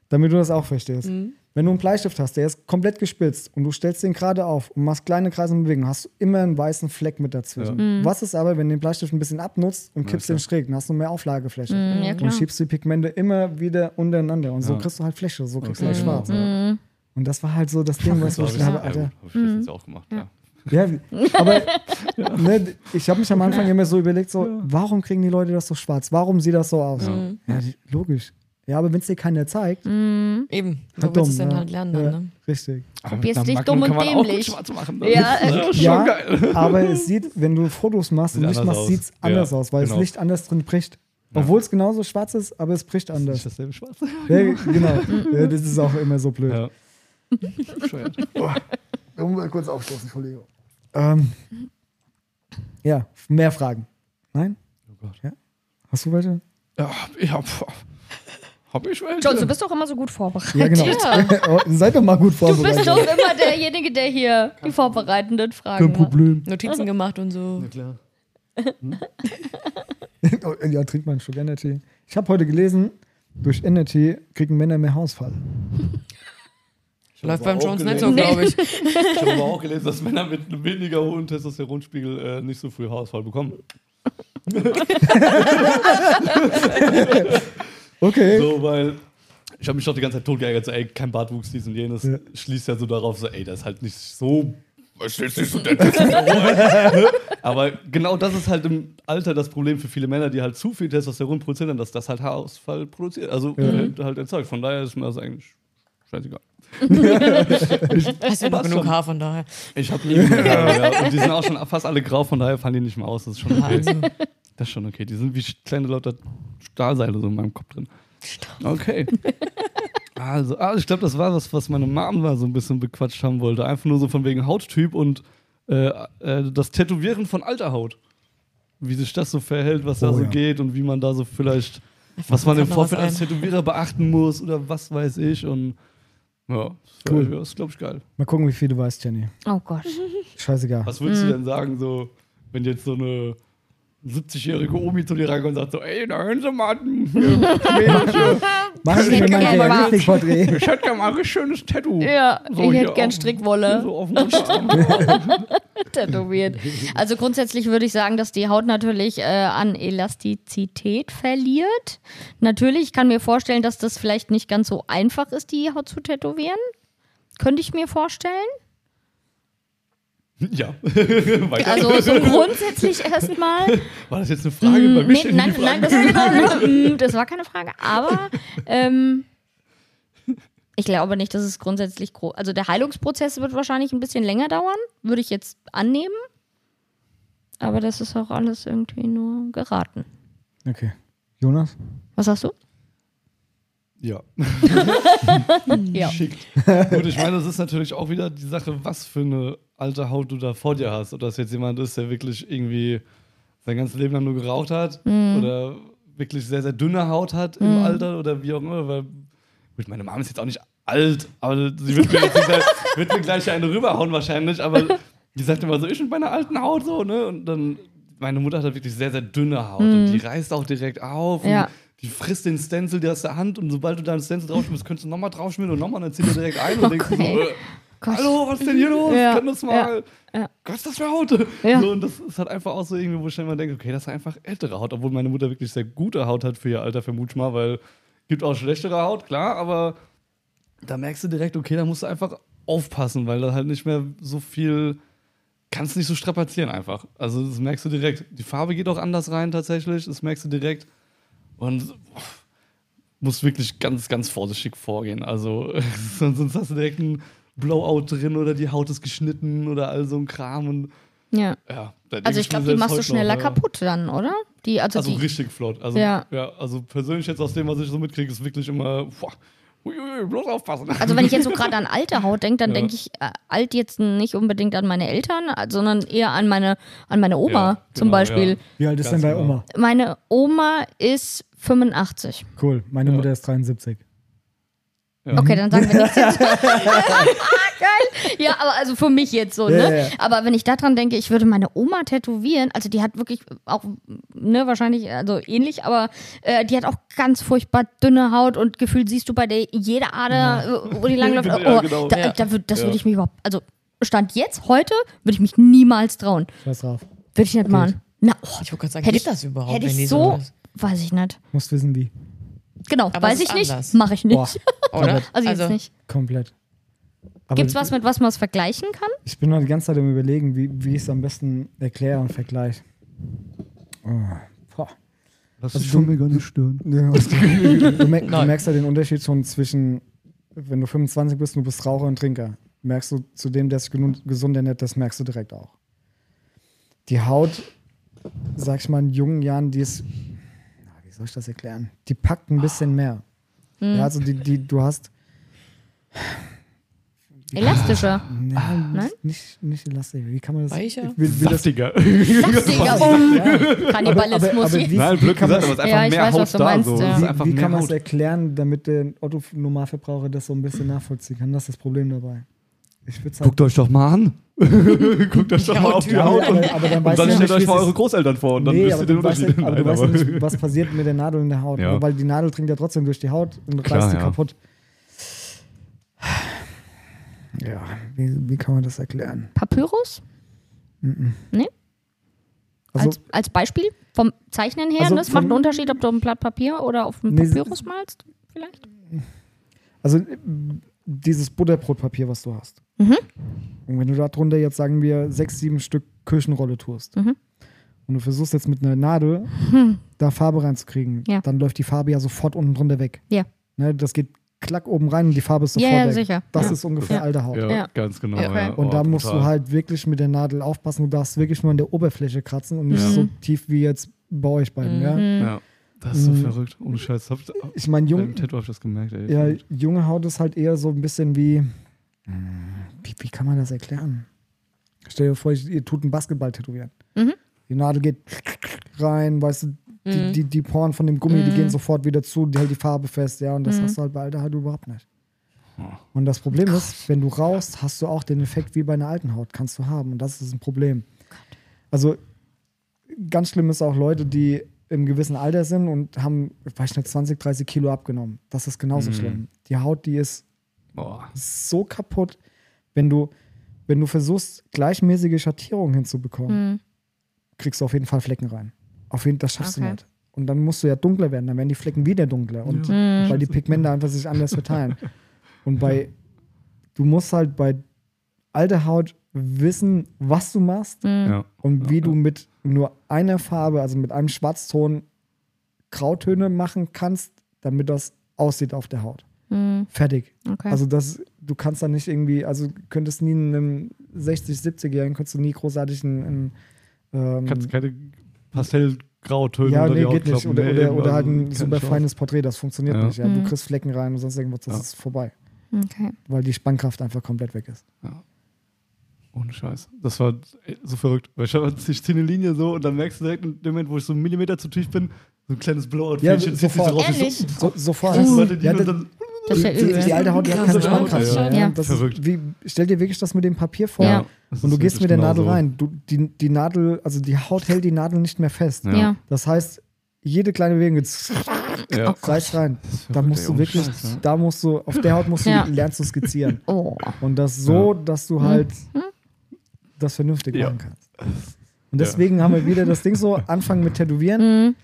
damit du das auch verstehst.
Mhm.
Wenn du einen Bleistift hast, der ist komplett gespitzt und du stellst den gerade auf und machst kleine Kreise und Bewegungen, hast du immer einen weißen Fleck mit dazwischen.
Mhm.
Was ist aber, wenn du den Bleistift ein bisschen abnutzt und kippst
klar.
den schräg, dann hast du mehr Auflagefläche.
Mhm, ja, klar.
und schiebst die Pigmente immer wieder untereinander und so
Ja.
kriegst du halt Fläche, so kriegst du
Okay.
halt schwarz.
Mhm.
Und das war halt so das Ding, was ich habe, Alter.
ja, hab ich letztens auch gemacht, ja.
Ja, aber ne, ich habe mich am Anfang immer so überlegt, so, warum kriegen die Leute das so schwarz? Warum sieht das so aus? Ja, die- logisch. Ja, aber wenn es dir keiner zeigt,
Eben. Wo
halt
willst du es denn
ja.
halt lernen dann,
ja,
ne?
Richtig.
Probierst dich
einer
dumm
Magnum
und dämlich.
schwarz machen.
Ja, äh,
das ist schon
Ja,
geil.
aber es sieht, wenn du Fotos machst und
Sieht
Licht machst, sieht es anders
Ja,
aus, weil
genau.
das Licht anders drin bricht. Obwohl es genauso schwarz ist, aber es bricht anders.
dasselbe Schwarz.
Ja, genau. Ja, das ist auch immer so blöd.
Ja.
Muss mal kurz aufstoßen, Entschuldigung. Ähm, ja, mehr Fragen. Nein?
Oh Gott.
Ja? Hast du welche?
Ja, ich hab, hab ich welche.
Jones, du bist doch immer so gut vorbereitet.
Ja, genau. Oh, seid doch mal gut
Du
vorbereitet.
bist doch immer derjenige, der hier die vorbereitenden Fragen
Kein
macht.
Problem.
Notizen gemacht und so.
Ja, klar.
Oh, ja, trink mal einen Schluck Energy. Ich habe heute gelesen, durch Energy kriegen Männer mehr Hausfall.
Läuft beim Jones nicht so, glaube ich.
Ich habe aber auch gelesen, dass Männer mit einem weniger hohen Testosteronspiegel äh, nicht so früh Haarausfall bekommen.
Okay.
So, weil ich habe mich doch die ganze Zeit tot geärgert, so, ey, kein Bartwuchs, dies und jenes.
Ja.
Schließt ja so darauf, so, ey, das ist halt nicht so. Das so der Testosteron. Aber genau das ist halt im Alter das Problem für viele Männer, die halt zu viel Testosteron produzieren, dass das halt Haarausfall produziert. Also äh, halt erzeugt. Von daher ist mir das eigentlich scheißegal.
Hast ja noch genug
schon.
Haar, von daher.
Ich habe nie Haare, ja. Und die sind auch schon fast alle grau, von daher fallen die nicht mehr aus. Das ist schon okay. Das ist schon okay. Die sind wie kleine lauter Stahlseile so in meinem Kopf drin. Okay. Also, ah, ich glaube, das war was, was meine Mom mal so ein bisschen bequatscht haben wollte. Einfach nur so von wegen Hauttyp und äh, äh, das Tätowieren von alter Haut. Wie sich das so verhält, was da
Oh,
so
ja.
geht und wie man da so vielleicht, was man im Vorfeld als. Tätowierer beachten muss oder was weiß ich. Und ja, das,
Cool.
ist, glaube ich, geil.
Mal gucken, wie viel du weißt, Jenny.
Oh Gott.
Scheißegal.
Was würdest du denn sagen, so, wenn jetzt so eine 70-jährige Omi zu dir reinkommt und sagt so, ey, da hören Sie mal,
Machen Sie
Ich
mir
hätte
mal
gerne
ein
mal-
Realistikporträt.
ich hätte ja mal ein richtig schönes Tattoo.
Ja,
So
ich hätte gern
auf-
Strickwolle
So
tätowiert. Also grundsätzlich würde ich sagen, dass die Haut natürlich äh, an Elastizität verliert. Natürlich, ich kann mir vorstellen, dass das vielleicht nicht ganz so einfach ist, die Haut zu tätowieren. Könnte ich mir vorstellen.
Ja.
Also so grundsätzlich erstmal.
War das jetzt eine Frage? Bei mir
Nee, nein, nein, das, Mm, das war keine Frage. Aber ähm, ich glaube nicht, dass es grundsätzlich groß. Also der Heilungsprozess wird wahrscheinlich ein bisschen länger dauern, würde ich jetzt annehmen. Aber das ist auch alles irgendwie nur geraten.
Okay. Jonas?
Was sagst du?
Ja.
Ja.
Schickt. Gut, ich meine, das ist natürlich auch wieder die Sache, was für eine alte Haut du da vor dir hast. Ob das jetzt jemand ist, der wirklich irgendwie sein ganzes Leben lang nur geraucht hat
Mhm.
oder wirklich sehr, sehr dünne Haut hat im Alter oder wie auch immer. Weil, gut, meine Mama ist jetzt auch nicht alt, aber sie wird mir, nicht, wird mir gleich eine rüberhauen wahrscheinlich, aber die sagt immer so, ich mit meiner alten Haut so, ne? Und dann, meine Mutter hat halt wirklich sehr, sehr dünne Haut und die reißt auch direkt auf.
Mhm. Ja.
Und die frisst den Stencil dir aus der Hand und sobald du da einen Stencil draufschmierst, könntest du nochmal draufschmieren und nochmal, dann zieht er direkt ein und denkst du so,
Okay.
äh,
Gott.
hallo, was ist denn hier los?
Ja,
Kann das mal?
ja.
Gott, ist das für Haut?
Ja.
So, und das ist halt einfach auch so irgendwie, wo ich immer denke, okay, das ist einfach ältere Haut, obwohl meine Mutter wirklich sehr gute Haut hat für ihr Alter, vermute ich mal, weil gibt auch schlechtere Haut, klar, aber da merkst du direkt, okay, da musst du einfach aufpassen, weil da halt nicht mehr so viel, kannst nicht so strapazieren einfach. Also das merkst du direkt. Die Farbe geht auch anders rein tatsächlich, das merkst du direkt. Und musst wirklich ganz, ganz vorsichtig vorgehen. Also sonst, hast du direkt ein Blowout drin oder die Haut ist geschnitten oder all so ein Kram. Und
Ja.
ja,
Also ich glaube, die machst du schneller
noch, ja.
kaputt dann, oder? Die, also,
Also
die,
richtig flott. Also,
Ja.
ja. also persönlich jetzt aus dem, was ich so mitkriege, ist wirklich immer, boah, uiuiui, bloß aufpassen.
also wenn ich jetzt so gerade an alte Haut denke, dann
Ja.
denke ich äh, alt jetzt nicht unbedingt an meine Eltern, sondern eher an meine, an meine Oma
Ja,
zum
genau,
Beispiel.
ja.
Wie alt ist
Ganz
denn deine
genau.
Oma?
Meine Oma ist 85.
Cool. Meine
Ja.
Mutter ist 73.
Okay, dann sagen wir nichts jetzt. Geil. Ja, aber also für mich jetzt so,
Ja,
ne?
ja, ja.
Aber wenn ich daran denke, ich würde meine Oma tätowieren, also die hat wirklich auch, ne, wahrscheinlich, also ähnlich, aber äh, die hat auch ganz furchtbar dünne Haut und gefühlt siehst du bei der jede Ader, äh, wo die langläuft. Oh,
Ja, genau.
da,
Ja.
da würd, das
Ja.
würde ich mich überhaupt, also Stand jetzt, heute, würde ich mich niemals trauen.
Scheiß drauf.
Würde ich nicht machen. Na, oh,
Ich wollte gerade sagen,
Hätte
geht
ich-
das überhaupt?
hätte
wenn die
ich so,
das-
weiß ich nicht.
Musst wissen, wie.
Genau,
Aber
weiß
es
ich
ist
nicht, mache ich nicht.
Boah,
Oder?
Also jetzt nicht.
komplett. Aber
Gibt's was, mit was man es vergleichen kann?
Ich bin noch die ganze Zeit am überlegen, wie, wie ich es am besten erkläre und vergleiche. Oh. Boah.
Lass
Also
dich schon mega nicht stören.
Ja, du, mer du
Nein.
merkst ja den Unterschied schon zwischen, wenn du 25 bist und du bist Raucher und Trinker. Merkst du zu dem, der sich gesund ernährt, das merkst du direkt auch. Die Haut, sag ich mal, in jungen Jahren, die ist, wie soll ich das erklären? Die packt ein bisschen mehr. Ja, also die, die, du hast,
Elastischer.
nein,
Nein?
Nicht, nicht elastisch. Wie kann man das?
Weicher?
Ich will, will das
Saftiger.
Saftiger. Oh, Kannibalismus.
aber wie-
Nein, blöd
kann
gesagt,
man-
aber es ist einfach
Ja, ich
mehr
weiß,
Haut
was du
da.
meinst,
so.
ja.
Wie, wie kann man es
Haut.
erklären, damit der Otto-Normalverbraucher das so ein bisschen nachvollziehen kann? Das ist das Problem dabei. Sagen,
Guckt euch doch mal an. Guckt euch doch mal auf die Haut. Und
aber dann
und
weißt
dann stellt euch mal eure. Großeltern vor und dann
Nee,
wisst ihr den
du, weißt,
Unterschied.
ja- aber du weißt nicht, was passiert mit der Nadel in der Haut.
Ja.
Ne? Weil die Nadel dringt ja trotzdem durch die Haut und
Klar,
reißt sie
ja.
kaputt. Ja, wie, wie kann man das erklären?
Papyrus?
Also,
als, als Beispiel vom Zeichnen her.
Also
ne? es macht einen Unterschied, ob du auf ein Blatt Papier oder auf ein
Nee,
Papyrus malst, vielleicht.
also äh, dieses Butterbrotpapier, was du hast.
Mhm.
Und wenn du darunter jetzt, sagen wir, sechs, sieben Stück Küchenrolle tust
Mhm.
und du versuchst jetzt mit einer Nadel da Farbe reinzukriegen,
Ja.
dann läuft die Farbe ja sofort unten drunter weg.
Ja.
Ne, das geht klack oben rein und die Farbe ist
Ja,
sofort
ja,
weg.
sicher.
Das
Ja.
ist ungefähr
Ja.
alte Haut.
Ja,
Ja.
ganz genau.
Ja.
Ja.
Und
Oh,
da musst
brutal.
du halt wirklich mit der Nadel aufpassen. Du darfst wirklich nur an der Oberfläche kratzen und nicht
Ja.
so tief wie jetzt bei euch beiden. Ja?
Das ist so
Mhm.
verrückt. Ohne Scheiß. Hab,
Ich meine,
Jung,
jung,
beim Tattoo hab ich das gemerkt, ey.
ja, junge Haut ist halt eher so ein bisschen wie. Wie, wie kann man das erklären? Stell dir vor, ihr tut einen Basketball tätowieren.
Mhm.
Die Nadel geht rein, weißt du, die, die, die Poren von dem Gummi, die gehen sofort wieder zu, die hält die Farbe fest, ja, und das hast du halt bei alter Haut überhaupt nicht. Und das Problem ist, wenn du rauchst, hast du auch den Effekt wie bei einer alten Haut, kannst du haben. Und das ist ein Problem. Also ganz schlimm ist auch Leute, die im gewissen Alter sind und haben, weiß ich nicht, 20, 30 Kilo abgenommen. Das ist genauso schlimm. Die Haut, die ist
Boah.
so kaputt, wenn du, wenn du versuchst, gleichmäßige Schattierungen hinzubekommen, kriegst du auf jeden Fall Flecken rein. Auf jeden das schaffst
Okay.
du nicht. Und dann musst du ja dunkler werden, dann werden die Flecken wieder dunkler. Und
Mhm.
weil die Pigmente einfach sich anders verteilen. Und bei, du musst halt bei alter Haut wissen, was du machst
Ja.
und wie du mit nur einer Farbe, also mit einem Schwarzton, Grautöne machen kannst, damit das aussieht auf der Haut.
Mhm.
Fertig.
Okay.
Also das, du kannst da nicht irgendwie, also könntest nie einem 60, 70-Jährigen, könntest du nie großartig einen, einen ähm,
Kannst keine Pastellgrautöne
ja, nee, geht nicht. Oder,
Nee,
oder, oder halt
also
ein
keine
super feines Porträt, das funktioniert
Ja.
nicht. Ja.
Mhm.
Du kriegst Flecken rein und sonst irgendwas, das
Ja.
ist vorbei.
okay.
Weil die Spannkraft einfach komplett weg ist.
Ohne Scheiß. Das war so verrückt. Weil ich, hab- ich ziehe eine Linie so und dann merkst du direkt in dem Moment, wo ich so einen Millimeter zu tief bin, so ein kleines Blowout-Fähnchen
Ja,
zieht sich so
sofort.
raus. Ich
Ehrlich?
So,
So, sofort.
die
ja, das,
dann
Das ist ja
die, die alte Haut die hat keine
so
Spannkraft.
ja.
Ja.
Ja.
Das
Verrückt.
ist wie, stell dir wirklich das mit dem Papier vor.
Ja.
Und du gehst mit der Nadel
genauso.
rein. Du, die, die Nadel, also die Haut hält die Nadel nicht mehr fest.
Ja.
Ja.
Das heißt, jede kleine Bewegung geht
Ja.
reißt rein. Da musst du wirklich,
Scheiß, ja.
da musst du, auf der Haut musst du
Ja.
lernst du skizzieren.
Oh.
Und das so, dass du halt das vernünftig
Ja.
machen kannst. Und deswegen haben wir wieder das Ding so, anfangen mit Tätowieren.
Mhm.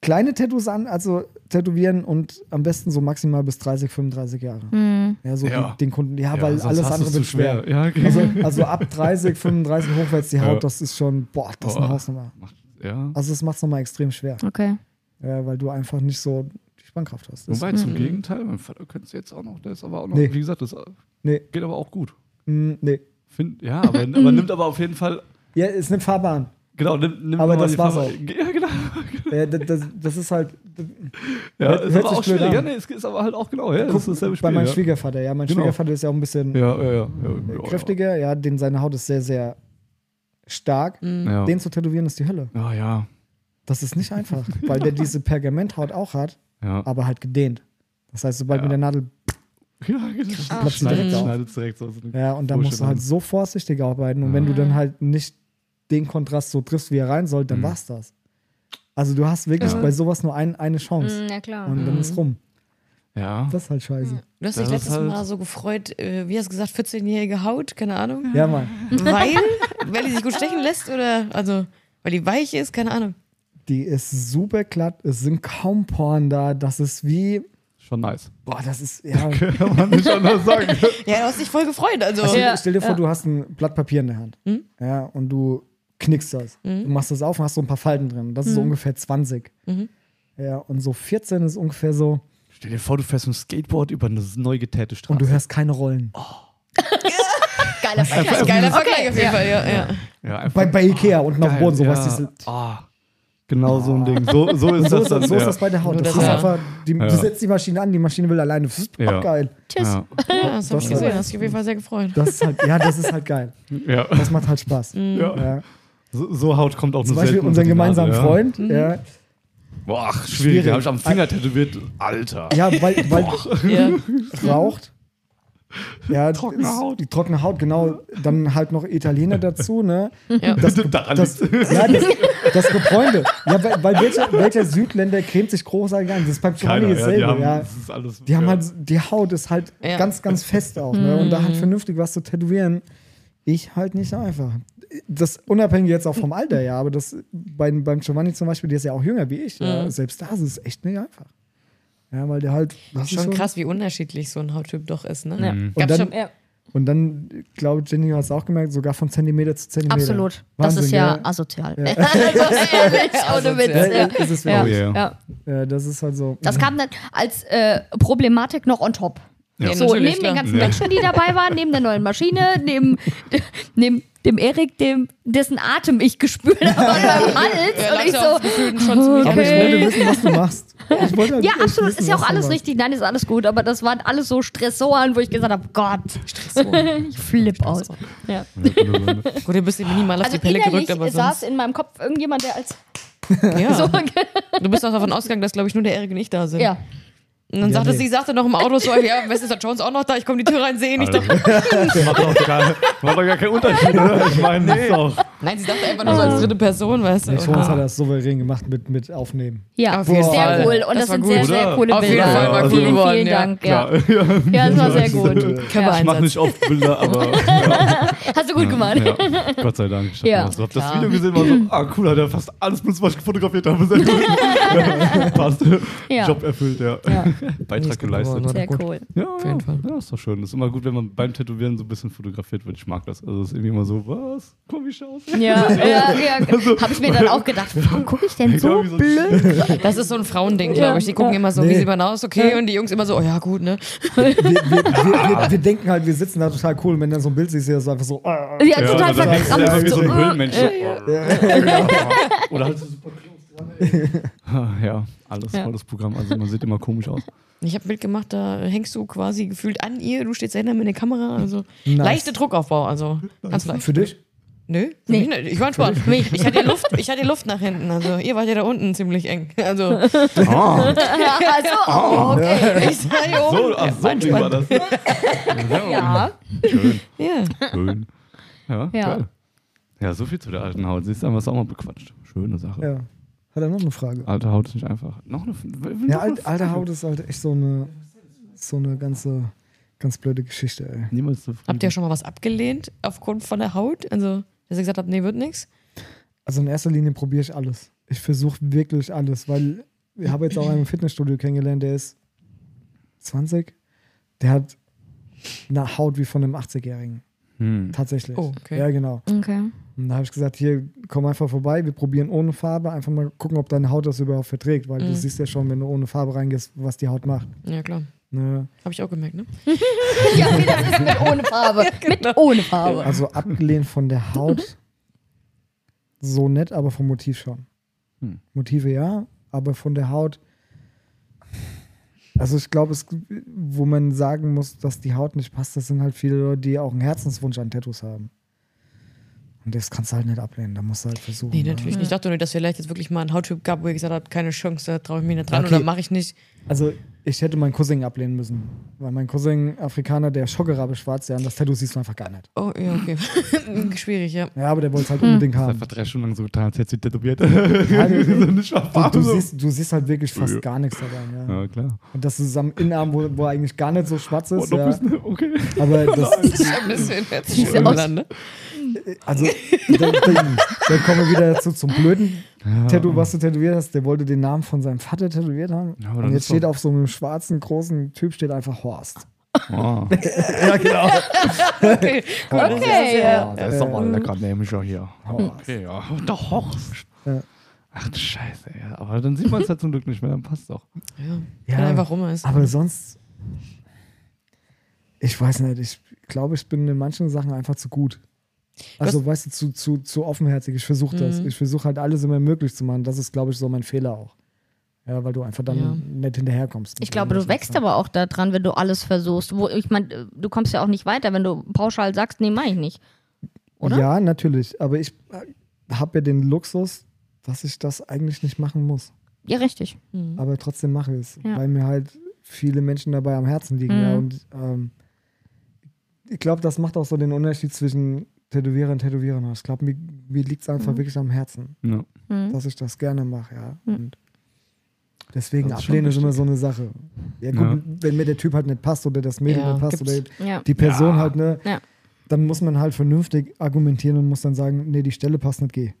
Kleine Tattoos an, also tätowieren und am besten so maximal bis 30, 35 Jahre.
Mhm.
Ja, so
Ja.
Die, den Kunden, ja,
Ja,
weil alles andere wird schwer.
Ja, okay.
Also, also ab 30, 35 hochwärts die Haut,
Ja.
das ist schon, boah, das ist eine
Boah.
Hausnummer.
Ja.
Also das macht es nochmal extrem schwer,
Okay.
ja, weil du einfach nicht so die Spannkraft hast. Das,
Wobei zum Gegenteil, mein Vater könnte es jetzt auch noch, der ist aber auch noch,
Nee.
wie gesagt, das
nee,
geht aber auch gut.
mm, nee.
Find, ja, aber, aber nimmt aber auf jeden Fall,
Ja, ist eine Fahrbahn.
genau, nimmt, nimmt
Aber das war's
Farbe-
auch.
Ja, genau.
Ja, das, das, das ist halt,
Ja,
Hört-
ist
hört
aber
sich
auch schwierig. Ja,
an.
nee, es ist aber halt auch genau, ja, das
guck,
ist dasselbe Spiel.
bei meinem
ja.
Schwiegervater, ja, mein
Genau.
Schwiegervater ist ja auch ein bisschen
Ja, ja, ja. ja, ja,
kräftiger, ja, den, seine Haut ist sehr, sehr stark.
Ja.
Den zu tätowieren ist die Hölle.
ja, ja,
Das ist nicht einfach, weil der diese Pergamenthaut auch hat,
ja.
aber halt gedehnt. Das heißt, sobald
Ja.
mit der Nadel,
Ja, genau.
platzt sie direkt.
Schneidet so.
Ja, und dann
Bursche
musst du halt so vorsichtig arbeiten. Und wenn du dann halt nicht den Kontrast so triffst, wie er rein soll,
Mhm.
dann war's das. Also du hast wirklich
Ja.
bei sowas nur ein, eine Chance.
Mm, ja, klar.
Und dann ist rum.
Ja.
Das ist halt scheiße.
Du hast dich letztes
halt-
Mal so gefreut, äh, wie hast du gesagt, 14-jährige Haut, keine Ahnung.
Ja, Mann.
Weil? weil die sich gut stechen lässt oder also weil die weich ist, keine Ahnung.
Die ist super glatt. Es sind kaum Poren da. Das ist wie.
Schon nice.
Boah, das ist. Ja.
Kann man nicht anders sagen.
Ja, du hast dich voll gefreut. Also,
Also,
Ja,
stell dir vor,
ja.
du hast ein Blatt Papier in der Hand.
Mhm.
Ja, und du knickst das. Du machst das auf und hast so ein paar Falten drin. Das ist so ungefähr 20.
Mhm.
Ja, und so 14 ist ungefähr so.
Stell dir vor, du fährst mit dem Skateboard über eine neu getäte Straße.
Und du hörst keine Rollen.
Geiler Vergleich.
geiler Vergleich
Okay,
auf jeden
ja.
Fall, ja. ja.
ja, einfach
Bei, bei Ikea unten auf dem
geil,
Boden, so
ja.
was
genau so ein Ding. So, so ist
so
das
ist,
dann.
das, so
ja.
ist das bei der Haut. Das
das-
ist
ja.
einfach, die,
Ja.
du setzt die Maschine an, die Maschine will alleine. Pff,
Ja.
oh, geil.
Tschüss.
Ja.
ja das hab ich
Das-
gesehen, hast dich auf jeden Fall sehr gefreut.
Das ist halt, ja, das ist halt geil.
Ja.
Das macht halt Spaß.
Ja.
Ja.
So, so Haut kommt auch
Zum Beispiel unseren gemeinsamen
Nase, ja.
Freund, ja,
Boah, ach, schwierig.
Schwierig.
Den hab ich am Finger tätowiert. Alter.
ja, weil, weil
Ja.
raucht. Ja,
Trockene
ist-
Haut.
Die trockene Haut, genau. Dann halt noch Italiener dazu, ne?
Ja.
Das, das, ja, das, das Gebräunte. Ja, weil, weil welcher, welcher Südländer cremt sich großartig an? Das ist beim
Keiner,
Giovanni
ja, die
dasselbe,
haben,
ja.
das ist alles,
Die haben
ja.
halt, die Haut ist halt
Ja.
ganz, ganz fest auch. Ne? Und da halt vernünftig was zu tätowieren, ich halt nicht so einfach. Das unabhängig jetzt auch vom Alter, ja, aber das beim, beim Giovanni zum Beispiel, der ist ja auch jünger wie ich. Ja, selbst da ist es echt nicht einfach. Ja, weil der halt. Das ist
Schon
so-
krass, wie unterschiedlich so ein Hauttyp doch ist, ne?
Ja.
Mhm.
Und dann,
schon,
Ja,
und dann, glaube ich, Jenny hat es auch gemerkt, sogar von Zentimeter zu Zentimeter.
absolut. Das
Wahnsinn,
ist ja asozial. also ehrlich, ohne Witz.
Ja,
Ja.
ist
Ja.
Oh, ja.
Ja.
Ja, das ist halt so.
Das kam dann als äh, Problematik noch on top.
Ja,
so, neben
klar.
den ganzen
Ja.
Menschen, die dabei waren, neben der neuen Maschine, neben, neben dem Erik, dem, dessen Atem ich gespürt habe an meinem Hals.
Ja,
und ich so,
schon ziemlich
Aber ich
Okay.
wollte wissen, was du machst.
Ja, absolut,
wissen,
ist ja auch alles richtig. Nein, ist alles gut, aber das waren alles so Stressoren, wo ich gesagt habe, Gott, ich flipp aus. Ja.
Gut, ihr bist eben nie mal auf
Also
die Pelle gerückt, aber
saß in meinem Kopf irgendjemand, der als
Ja.
so,
Du bist auch davon ausgegangen, dass, glaube ich, nur der Erik und ich da sind.
ja.
Und dann
Ja,
sagte
nee.
sie, sagte noch im Auto so, ja, ist Jones auch noch da, ich komme die Tür rein, sehe ihn. Ich dachte,
macht, doch gar, macht doch gar keinen Unterschied, oder? Ich meine, nee. ist doch.
nein, sie sagte einfach nur so als dritte Person, weißt du.
Nee, Schon hat er das souverän gemacht mit, mit Aufnehmen.
Ja,
Auf jeden
sehr
Fall.
cool. Und
Das
das, sind
gut,
sehr, sehr
oder?
coole
Auf jeden
Bilder.
Fall war cool
vielen,
geworden,
vielen
ja.
Dank. Ja.
Ja,
das war sehr gut.
Ich
Körpereinsatz.
mache nicht oft Bilder, aber ja,
Hast du gut gemacht.
ja. Gott sei Dank. Ich hab,
Ja.
hab das. Video gesehen, war so, ah cool, hat er fast alles benutzt, was ich fotografiert habe. Sehr gut. passt. Job erfüllt, ja.
Ja.
Beitrag geleistet.
Sehr
gut.
cool.
Ja,
Auf jeden
ja,
Fall.
ja, ist doch schön. ist immer gut, wenn man beim Tätowieren so ein bisschen fotografiert wird. Ich mag das. Also es ist irgendwie immer so, was? Guck, wie ich aus.
Ja, ja, ja. Habe ich mir dann auch gedacht, warum gucke ich denn so
wie so
blöd?
Das ist so ein Frauending, glaube ich. Die gucken immer so, wie
Nee.
sieht man aus, okay, und die Jungs immer so, oh ja, gut, ne?
Wir, wir, wir, wir, wir denken halt, wir sitzen da total cool. Und wenn dann so ein Bild siehst, ist das einfach so. ah,
Ja, total
dann denkst du
verkrampft.
immer wie so ein
So,
Höhlenmensch.
genau.
Oder halt so super ey. Ja, alles
Ja.
voll das Programm. Also man sieht immer komisch aus.
Ich habe ein Bild gemacht, da hängst du quasi gefühlt an ihr, du stehst dahinter mit der Kamera, also
Nice.
leichte Druckaufbau, also ganz leicht.
Für dich?
Nö,
Nee.
nicht. ich war entspannt. Ich hatte Luft, ich hatte Luft nach hinten, also ihr wart ja da unten ziemlich eng. Also
Ah,
Also, oh, okay.
ich sah hier oben.
so, ach, so ein Ding war das.
Ja.
Schön,
Ja.
schön. Ja,
Ja.
geil. Ja, so viel zu der alten Haut. Siehst du, haben wir es auch mal bequatscht. Schöne Sache.
Ja. Hat er noch eine Frage?
Alte Haut ist nicht einfach. Noch eine.
Ja,
noch eine
alt, alte Haut ist halt echt so eine, so eine ganze, ganz blöde Geschichte, ey.
Niemals zufrieden.
Habt ihr schon mal was abgelehnt aufgrund von der Haut? Also, dass ihr gesagt habt, nee, wird nichts?
Also in erster Linie probiere ich alles. Ich versuche wirklich alles, weil ich habe jetzt auch einen im Fitnessstudio kennengelernt, der ist 20. Der hat eine Haut wie von einem 80-Jährigen.
Hm.
Tatsächlich.
Oh, okay.
Ja, genau.
Okay.
Und da habe ich gesagt, hier, komm einfach vorbei, wir probieren ohne Farbe, einfach mal gucken, ob deine Haut das überhaupt verträgt, weil du
Mhm.
siehst ja schon, wenn du ohne Farbe reingehst, was die Haut macht.
Ja, klar.
Ne?
Habe ich auch gemerkt, ne?
Ja, wie das ist mit ohne Farbe. Mit ohne Farbe.
Also abgelehnt von der Haut so nett, aber vom Motiv schon.
Hm.
Motive ja, aber von der Haut. Also ich glaube, wo man sagen muss, dass die Haut nicht passt, das sind halt viele Leute, die auch einen Herzenswunsch an Tattoos haben. Und das kannst du halt nicht ablehnen, da musst du halt versuchen.
Nee,
ne?
natürlich nicht. Ich dachte nur, dass vielleicht jetzt wirklich mal ein Hauttyp gab, wo ihr gesagt habt, keine Chance, da traue ich mich nicht dran
Okay.
oder mache ich nicht.
Also Ich hätte meinen Cousin ablehnen müssen. Weil mein Cousin, Afrikaner, der Schockerabe schwarz, ja, und das Tattoo siehst du einfach gar nicht.
Oh, ja, okay. Schwierig, ja.
Ja, aber der wollte es halt
Hm.
unbedingt
Das
haben.
einfach drei Stunden lang so getan, als hättest du tätowiert.
Ja, du,
so eine
du, du, siehst, du siehst halt wirklich fast
Ja.
gar nichts dabei. Ja.
Ja, klar.
Und das ist am Innenarm, wo, wo er eigentlich gar nicht so schwarz
Oh,
ist.
noch
ja.
bist okay.
Aber das,
Das ist ja ein bisschen hört
also, dann, dann, dann kommen wir wieder dazu zum blöden Tattoo, was du tätowiert hast. Der wollte den Namen von seinem Vater tätowiert haben.
Ja,
und jetzt steht
doch-
auf so einem schwarzen, großen Typ steht einfach Horst.
Oh.
ja, genau.
Okay, das ist
Okay,
ja-
ja.
Der ist doch mal lecker, nehme ich ja hier. Okay, ja. Der Horst.
Ja.
Ach du Scheiße, ja. Aber dann sieht man es halt zum Glück nicht mehr, dann passt doch.
Ja.
Ja,
einfach rum ist.
Aber sonst, ich weiß nicht, ich glaube, ich bin in manchen Sachen einfach zu gut. Also, weißt du, zu, zu, zu offenherzig. Ich versuche das.
Mhm.
Ich versuche halt alles immer möglich zu machen. Das ist, glaube ich, so mein Fehler auch. Ja, weil du einfach dann
Ja.
nicht hinterherkommst.
Ich glaube, du wächst aber auch daran, wenn du alles versuchst. Wo, ich meine, du kommst ja auch nicht weiter, wenn du pauschal sagst, nee, mach ich nicht. oder?
Ja, natürlich. Aber ich habe ja den Luxus, dass ich das eigentlich nicht machen muss.
Ja, richtig.
Mhm.
Aber trotzdem mache ich es.
Ja.
Weil mir halt viele Menschen dabei am Herzen liegen.
Mhm.
Ja, und ähm, ich glaube, das macht auch so den Unterschied zwischen Tätowierer und Tätowierer. Ich glaube, mir, mir liegt es einfach
Mhm.
wirklich am Herzen,
Ja.
Mhm.
dass ich das gerne mache. Ja.
Mhm.
Und deswegen
ist
ablehnen ist immer so eine Sache. Ja, gut,
Ja.
wenn mir der Typ halt nicht passt oder das Mädel
Ja,
nicht passt
gibt's.
oder die Person
Ja.
halt, ne,
Ja.
dann muss man halt vernünftig argumentieren und muss dann sagen, nee, die Stelle passt nicht, geh.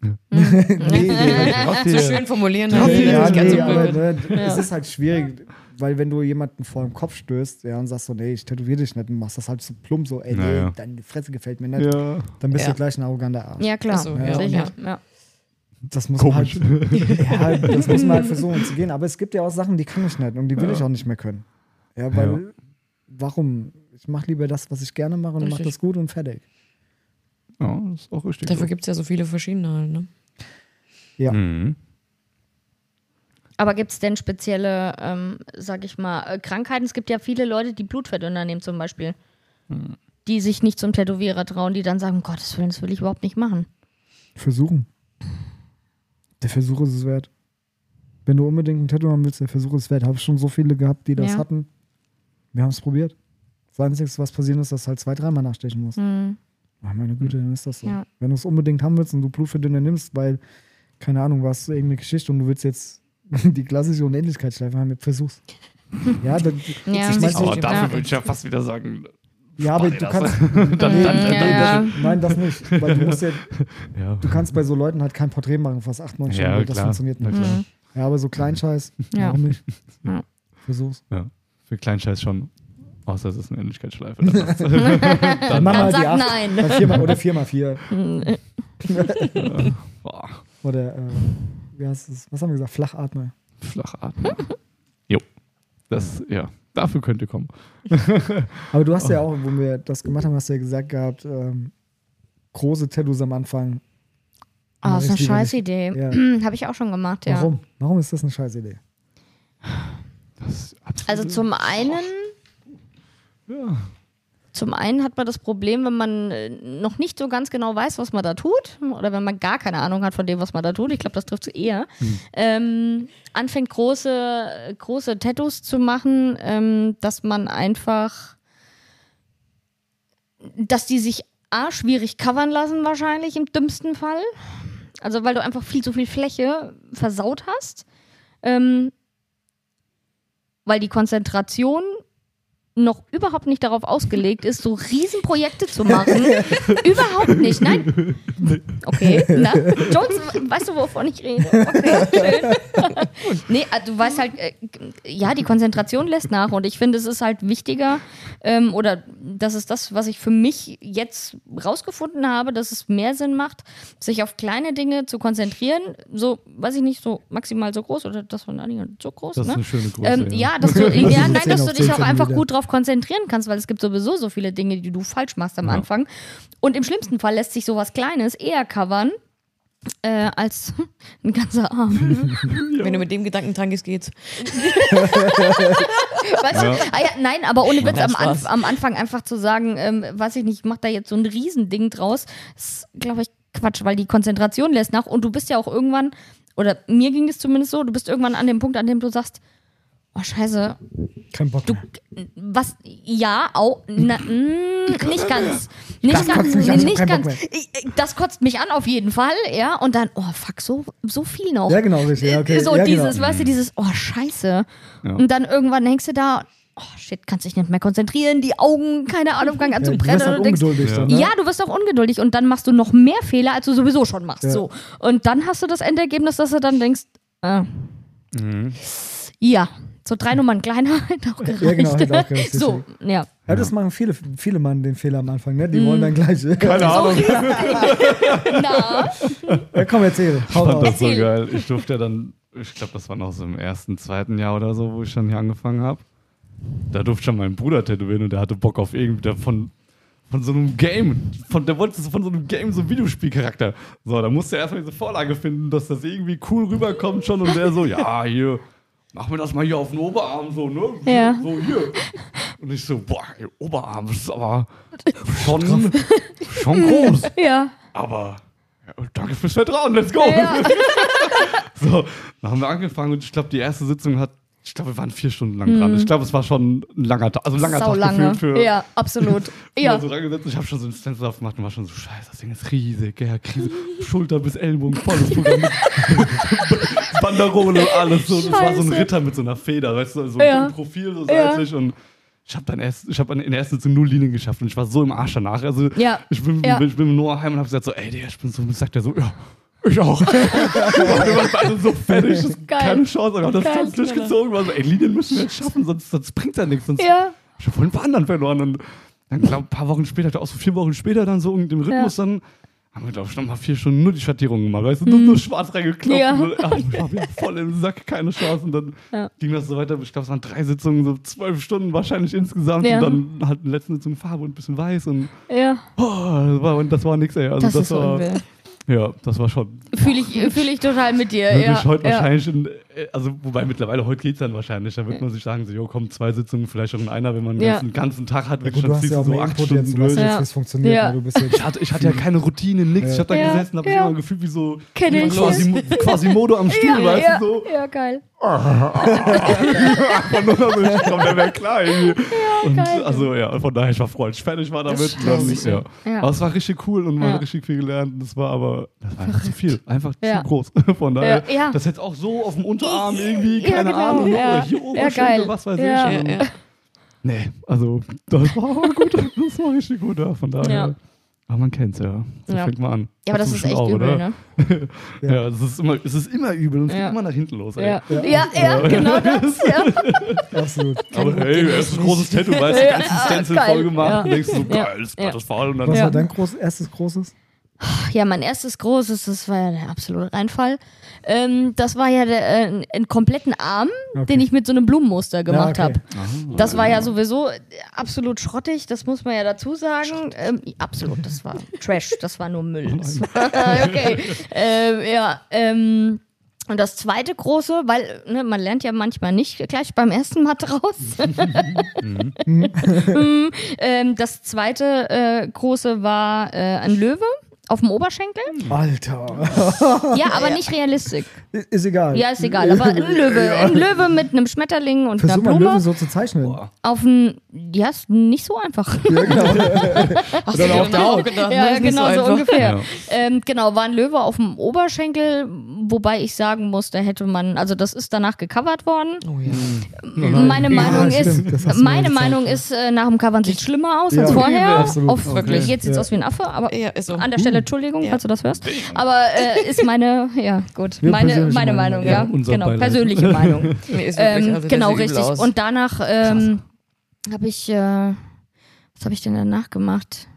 Mhm.
nee, nee,
Raff
So schön formulieren,
Ja,
es
ja, nee,
so
aber ne,
Ja.
es ist halt schwierig, weil wenn du jemanden vor dem Kopf stößt ja, und sagst so, nee, ich tätowiere dich nicht und machst das halt so plump, so, ey, nee,
Naja.
deine Fresse gefällt mir nicht,
Ja.
dann bist
Ja.
du gleich ein arroganter Arsch.
Ja, klar.
So,
ja,
Sicher.
ja.
Ja.
Das muss
Komisch.
man halt, ja, das muss man halt versuchen zu gehen. Aber es gibt ja auch Sachen, die kann ich nicht und die will
Ja.
ich auch nicht mehr können. Ja, weil,
Ja.
warum? Ich mache lieber das, was ich gerne mache und mache das gut und fertig.
Ja, das ist auch richtig.
Dafür
so.
gibt es ja so viele verschiedene halt, ne?
Ja.
Mhm.
Aber gibt es denn spezielle, ähm, sag ich mal, äh, Krankheiten? Es gibt ja viele Leute, die Blutverdünner nehmen zum Beispiel. Die sich nicht zum Tätowierer trauen, die dann sagen, um Gottes Willen, das will ich überhaupt nicht machen.
Versuchen. Der Versuch ist es wert. Wenn du unbedingt ein Tattoo haben willst, der Versuch ist es wert. Habe ich schon so viele gehabt, die das
Ja.
hatten. Wir haben es probiert. Das Einzige, was passieren ist, dass du halt zwei, dreimal nachstechen musst.
Hm.
Ach, meine Güte, dann ist das so.
Ja.
Wenn du es unbedingt haben willst und du Blutverdünner nimmst, weil, keine Ahnung, was irgendeine Geschichte und du willst jetzt die klassische Unendlichkeitsschleife haben, versuch's. Ja, dann,
Ja.
ich mein,
Aber
so-
dafür
Ja.
würde ich ja fast wieder sagen,
ja, aber du
das.
kannst.
dann, dann,
Nee,
dann,
Ja,
nee,
ja.
das, nein, das nicht. Weil du musst ja,
ja.
du kannst bei so Leuten halt kein Porträt machen, fast acht, neun Stunden.
Ja,
das funktioniert nicht. Ja, aber so Kleinscheiß,
Ja.
warum nicht?
Ja.
Versuch's.
Ja. Für Kleinscheiß schon. Außer es ist eine Ähnlichkeitsschleife. Dann.
Dann
Dann
mach mal
sag
die acht.
nein.
Dann viermal, oder vier mal vier.
Boah,
Oder, äh, wie heißt es? Was haben wir gesagt? Flachatmer.
Flachatmen. jo. Das, ja, dafür könnte kommen.
Aber du hast ja auch, wo wir das gemacht haben, hast du ja gesagt gehabt, ähm, große Tattoos am Anfang.
Ah, das ist eine
Ich liebe
scheiß
nicht.
Idee.
Ja.
Habe ich auch schon gemacht, ja.
Warum? Warum ist das eine scheiß Idee?
Das
Also zum einen,
Ja.
zum einen hat man das Problem, wenn man äh, noch nicht so ganz genau weiß, was man da tut, oder wenn man gar keine Ahnung hat von dem, was man da tut. Ich glaube, das trifft es eher. Ähm, anfängt große, große Tattoos zu machen, ähm, dass man einfach, dass die sich A, schwierig covern lassen wahrscheinlich im dümmsten Fall. Also weil du einfach viel zu viel Fläche versaut hast. Ähm, weil die Konzentration noch überhaupt nicht darauf ausgelegt ist, so Riesenprojekte zu machen. überhaupt nicht. Nein. Okay. Na? Jones, weißt du, wovon ich rede? Okay, schön. nee, also du weißt halt, äh, ja, die Konzentration lässt nach und ich finde, es ist halt wichtiger, ähm, oder das ist das, was ich für mich jetzt rausgefunden habe, dass es mehr Sinn macht, sich auf kleine Dinge zu konzentrieren. So, weiß ich nicht, so maximal so groß oder das von Anni so groß.
Das ist
ne?
eine schöne Größe.
Ähm, ja, dass du, ja, nein,
10
dass du dich
10
auch einfach gut drauf konzentrieren kannst, weil es gibt sowieso so viele Dinge, die du falsch machst am
Ja.
Anfang. Und im schlimmsten Fall lässt sich sowas Kleines eher covern äh, als ein ganzer Arm.
Wenn du mit dem Gedanken dran gehst, geht's.
Weißt du?
Ja.
Ah, ja, nein, aber ohne Witz,
Ja,
am, Anf am Anfang einfach zu sagen, ähm, weiß ich nicht, ich mach da jetzt so ein Riesending draus, ist, glaube ich, Quatsch, weil die Konzentration lässt nach und du bist ja auch irgendwann, oder mir ging es zumindest so, du bist irgendwann an dem Punkt, an dem du sagst, oh scheiße,
Kein Bock mehr.
was, ja, auch, na, mm, nicht ganz. Nicht
Das
ganz,
kotzt mich an,
nicht ganz. Ich- ich- Das kotzt mich an auf jeden Fall, ja. Und dann, oh fuck, so, so viel noch.
Ja, genau, richtig. Ja, okay.
So
ja,
dieses,
genau.
weißt du, dieses, oh scheiße.
Ja.
Und dann irgendwann hängst du da, oh shit, kannst dich nicht mehr konzentrieren, die Augen, keine Ahnung, fangen an
Ja,
zu
du
brennen.
wirst halt
und du denkst,
ungeduldig
Ja.
dann, ne?
ja, du wirst auch ungeduldig und dann machst du noch mehr Fehler, als du sowieso schon machst.
Ja.
So. Und dann hast du das Endergebnis, dass du dann denkst, äh,
Mhm.
ja, so drei Nummern kleiner hätte auch gereicht.
Ja, genau, hätte auch gereicht,
so, ja.
Ja, das machen viele, viele machen den Fehler am Anfang, ne? Die wollen dann gleich.
Keine Ahnung.
Na,
Ja, komm, erzähl. Hau
fand das so geil. Ich durfte ja dann, ich glaube, das war noch so im ersten, zweiten Jahr oder so, wo ich dann hier angefangen habe. Da durfte schon mein Bruder tätowieren und der hatte Bock auf irgendwie der von, von so einem Game. Von, der wollte so von so einem Game so einen Videospielcharakter. So, da musste er erstmal diese Vorlage finden, dass das irgendwie cool rüberkommt schon und der so, ja, hier, mach mir das mal hier auf den Oberarm so, ne?
Ja.
So hier. Und ich so, boah, ey, Oberarm, das ist aber schon, schon groß.
ja.
Aber ja, danke fürs Vertrauen, let's go.
Ja.
So, dann haben wir angefangen und ich glaube, die erste Sitzung hat, ich glaube, wir waren vier Stunden lang dran. Ich glaube, es war schon ein langer Tag, also ein langer
Sau
Tag
lange.
für.
ja, absolut. Ja.
Ja. So. Ich habe schon so einen Stencil aufgemacht und war schon so, scheiße, das Ding ist riesig, ja, Krise, Schulter bis Ellbogen, volles Programm Banderole und alles so. Das war so ein. Ritter mit so einer Feder, weißt du, so
Ja.
ein Profil so
Ja.
seitlich und ich habe dann erst, ich habe in der ersten Sitzung null Linien geschafft und ich war so im Arsch danach. Also
Ja.
ich bin,
Ja.
ich bin mit Noah heim und habe gesagt so, ey, Digga, ich bin so, sagt er so, ja, ich auch. wir waren beide so fertig, das ist
Geil.
keine Chance, aber das
Geil,
ganz durchgezogen. War so, ey, Linien müssen wir jetzt schaffen, sonst, sonst bringt ja nichts. Sonst
Ja.
ich habe voll ein paar anderen verloren. Und dann, glaube ein paar Wochen später, auch so vier Wochen später, dann so in dem Rhythmus, dann haben wir, glaube ich, noch mal vier Stunden nur die Schattierung gemacht. Weißt du, nur, nur schwarz reingeklopft.
Ja.
Und ach, ich war voll im Sack, keine Chance. Und dann
Ja.
ging das so weiter. Ich glaube, es waren drei Sitzungen, so zwölf Stunden wahrscheinlich insgesamt.
Ja.
Und dann halt in der letzten Sitzung Farbe und ein bisschen weiß. Und,
Ja.
oh, das war, und das war nix, ey. Also
Das,
das, war,
übel.
Ja, das war schon.
Fühle ich, fühl ich total mit dir.
Würde
Ja.
ich heute
ja.
wahrscheinlich, in, äh, also wobei mittlerweile heute geht es dann wahrscheinlich, da wird man sich sagen, so, jo, komm, zwei Sitzungen, vielleicht auch in einer, wenn man
Ja.
den ganzen Tag hat,
Ja,
wirklich
du
schon
hast
ziehst
ja
du
auch
so acht Stunden
jetzt, du
durch.
jetzt,
Ja.
wie es funktioniert.
Ja.
ne? Du bist jetzt
Ich hatte, ich hatte ja keine Routine, nix. Ich hab da
Ja.
gesessen, hab mich
Ja.
immer gefühlt wie so quasi, quasi Modo am Stuhl,
ja,
weißt
ja,
du so.
ja, geil.
Einfach nur noch so, ich komm, der wäre klar irgendwie. und
geil.
also ja, von daher, ich war froh, als ich fertig war damit.
Das
ja.
Ja.
Aber es war richtig cool und man
Ja.
hat richtig viel gelernt. Das war aber, das war einfach zu viel. Einfach
Ja.
zu groß. Von daher,
Ja, ja.
das hätte auch so auf dem Unterarm irgendwie,
Ja,
keine
genau,
Ahnung,
ja.
hier
Ja,
Oberschenkel,
geil.
was weiß
Ja.
ich.
Ja.
Nee, also das war aber gut. Das war richtig gut, ja. Von daher.
Ja.
Aber man kennt's ja. So
Ja.
fängt man an.
Ja, aber das
Hast
ist echt
bestimmt
übel,
oder?
ne?
Ja,
Ja.
das ist immer, es ist immer übel und es
Ja.
geht immer nach hinten los, ey.
Ja, ja, ja, genau das. Ja.
absolut.
Aber hey, erstes großes Tattoo, weißt du, die ganzen
Ja,
Stencil voll gemacht
Ja.
und denkst so,
Ja.
geil, das
Ja.
das Fall und dann
Was
Ja.
war dein groß, erstes großes?
Ja, mein erstes großes, das war ja der absolute Reinfall. Ähm, das war ja der, äh, einen kompletten Arm,
Okay.
den ich mit so einem Blumenmuster gemacht
okay.
habe. Das war ja sowieso absolut schrottig, das muss man ja dazu sagen. Ähm, absolut, das war Trash, das war nur Müll. Das war, okay. ähm, ja, ähm, und das zweite große, weil ne, man lernt ja manchmal nicht gleich beim ersten Mal draus. Mm, ähm, das zweite äh, große war äh, ein Löwe auf dem Oberschenkel.
Alter.
Ja, aber nicht realistisch.
Ist egal.
Ja, ist egal. Aber ein Löwe. Ein Löwe mit einem Schmetterling und
Versuch
einer
mal
Blume.
Löwen so zu zeichnen.
Boah.
Auf ein, ja, ist nicht so einfach.
Hast du auf der gedacht,
ja,
ne?
Genau, so,
einfach.
ungefähr.
Ja.
Ähm, genau, war ein Löwe auf dem Oberschenkel, wobei ich sagen muss, da hätte man, also das ist danach gecovert worden.
Oh ja.
Meine Meinung
Ja,
ist, meine Meinung
ja.
ist, äh, nach dem Covern sieht schlimmer aus
Ja,
als vorher.
absolut.
Auf,
Wirklich.
Jetzt sieht es
Ja.
aus wie ein Affe, aber
Ja, ist so.
an der Stelle Entschuldigung,
Ja.
falls du das hörst. Aber äh, ist meine, ja gut,
Ja,
meine, meine
Meinung,
ja, genau,
Beileid.
persönliche Meinung.
Nee, ist wirklich,
ähm,
also
genau, richtig.
aus.
Und danach ähm, habe ich, äh, was habe ich denn danach gemacht?